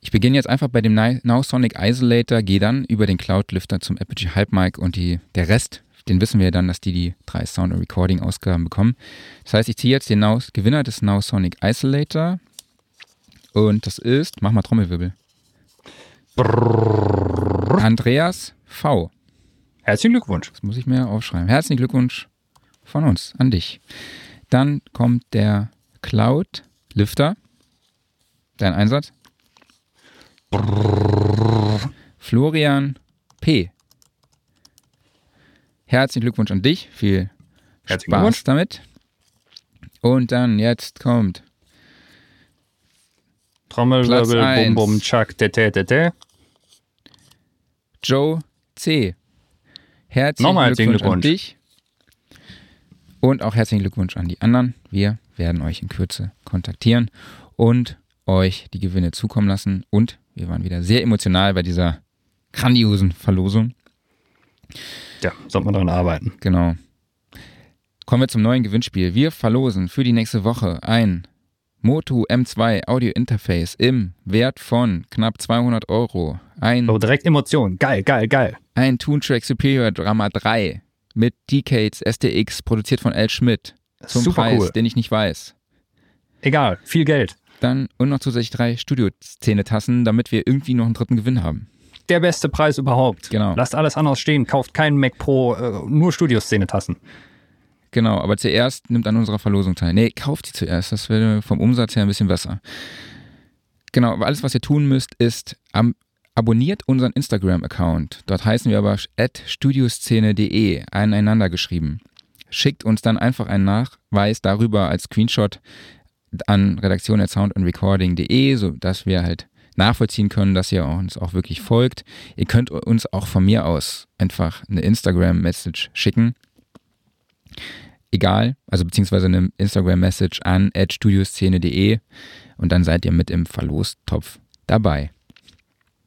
Ich beginne jetzt einfach bei dem Now Sonic Isolator, gehe dann über den Cloud Lifter zum Apogee Hype Mic und die, der Rest, den wissen wir dann, dass die die drei Sound- und Recording-Ausgaben bekommen. Das heißt, ich ziehe jetzt den Now, Gewinner des Now Sonic Isolator und das ist, mach mal Trommelwirbel. Brrr. Andreas V. Herzlichen Glückwunsch. Das muss ich mir aufschreiben. Herzlichen Glückwunsch von uns an dich. Dann kommt der Cloud Lifter. Dein Einsatz? Florian P. Herzlichen Glückwunsch an dich. Viel Herzlichen Spaß damit. Und dann jetzt kommt Trommelwirbel, bum bum, chuck, tete, tete. Joe C. Herzlichen Glückwunsch, Glückwunsch an dich. Und auch herzlichen Glückwunsch an die anderen. Wir werden euch in Kürze kontaktieren und euch die Gewinne zukommen lassen. Und wir waren wieder sehr emotional bei dieser grandiosen Verlosung. Ja, sollte man daran arbeiten. Genau. Kommen wir zum neuen Gewinnspiel. Wir verlosen für die nächste Woche ein Moto M2 Audio Interface im Wert von knapp 200 Euro. Ein, oh, direkt Emotionen. Geil, geil, geil. Ein Toontrack Superior Drama 3 mit Decades STX, produziert von L. Schmidt. Zum Super Preis, cool. den ich nicht weiß. Egal, viel Geld. Dann und noch zusätzlich drei Studio-Szene-Tassen, damit wir irgendwie noch einen dritten Gewinn haben. Der beste Preis überhaupt. Genau. Lasst alles anders stehen, kauft keinen Mac Pro, äh, nur Studio-Szene-Tassen. Genau, aber zuerst nimmt an unserer Verlosung teil. Nee, kauft die zuerst, das wäre vom Umsatz her ein bisschen besser. Genau, aber alles, was ihr tun müsst, ist am, abonniert unseren Instagram-Account. Dort heißen wir aber studioszene.de, aneinander geschrieben. Schickt uns dann einfach einen Nachweis darüber als Screenshot an redaktion.soundandrecording.de, sodass wir halt nachvollziehen können, dass ihr uns auch wirklich folgt. Ihr könnt uns auch von mir aus einfach eine Instagram-Message schicken egal, also beziehungsweise eine Instagram-Message an studioszene.de und dann seid ihr mit im Verlostopf dabei.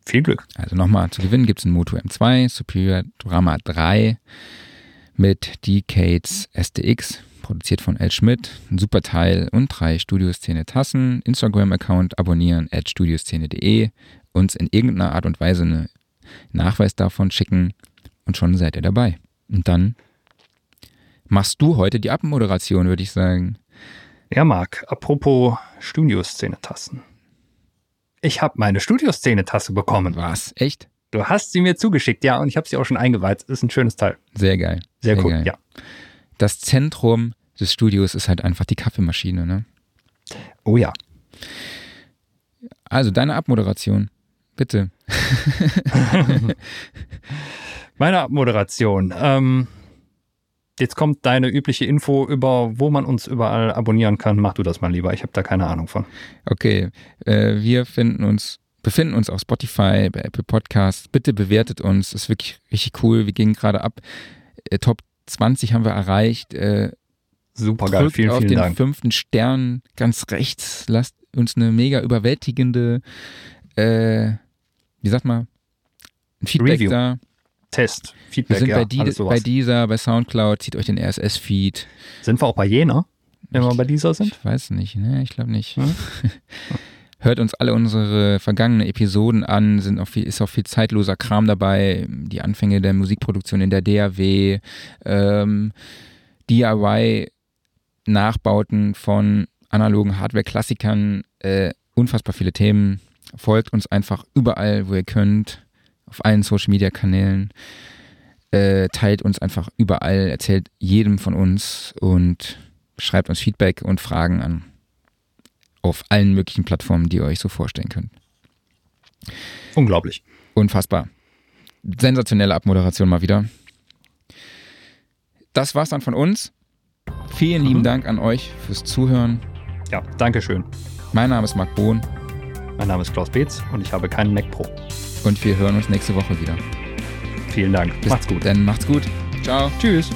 Viel Glück. Also nochmal, zu gewinnen gibt es ein Moto M2, Superior Drama 3 mit Decades STX, produziert von Ed Schmidt, ein super Teil und drei Studioszene Tassen, Instagram-Account abonnieren at studioszene.de, uns in irgendeiner Art und Weise einen Nachweis davon schicken und schon seid ihr dabei. Und dann machst du heute die Abmoderation, würde ich sagen. Ja, Marc, apropos Studioszene-Tassen. Ich habe meine Studioszene-Tasse bekommen. Was? Echt? Du hast sie mir zugeschickt, ja, und ich habe sie auch schon eingeweiht. Ist ein schönes Teil. Sehr geil. Sehr, Sehr cool, geil. ja. Das Zentrum des Studios ist halt einfach die Kaffeemaschine, ne? Oh ja. Also deine Abmoderation, bitte. Meine Abmoderation. Ähm, Jetzt kommt deine übliche Info über, wo man uns überall abonnieren kann. Mach du das mal lieber. Ich habe da keine Ahnung von. Okay, äh, wir finden uns, befinden uns auf Spotify, bei Apple Podcasts. Bitte bewertet uns. Ist wirklich richtig cool. Wir gehen gerade ab. Äh, Top 20 haben wir erreicht. Äh, Super geil. Vielen, vielen auf den Dank. fünften Stern ganz rechts. Lasst uns eine mega überwältigende, äh, wie sagt man, ein Feedback Review. da. Test, Feedback, Wir sind ja, bei, die, bei dieser, bei Soundcloud, zieht euch den RSS-Feed. Sind wir auch bei Jena, wenn wir bei dieser sind? Ich weiß nicht, ne? Ich glaube nicht. Hm? Hört uns alle unsere vergangenen Episoden an, sind auch viel, ist auch viel zeitloser Kram dabei. Die Anfänge der Musikproduktion in der DAW, ähm, DIY-Nachbauten von analogen Hardware-Klassikern, äh, unfassbar viele Themen. Folgt uns einfach überall, wo ihr könnt auf allen Social Media Kanälen. Äh, teilt uns einfach überall, erzählt jedem von uns und schreibt uns Feedback und Fragen an. Auf allen möglichen Plattformen, die ihr euch so vorstellen könnt. Unglaublich. Unfassbar. Sensationelle Abmoderation mal wieder. Das war's dann von uns. Vielen lieben mhm. Dank an euch fürs Zuhören. Ja, Dankeschön. Mein Name ist Marc Bohn. Mein Name ist Klaus Beetz und ich habe keinen Mac Pro. Und wir hören uns nächste Woche wieder. Vielen Dank. Bis macht's gut. Dann macht's gut. Ciao. Tschüss.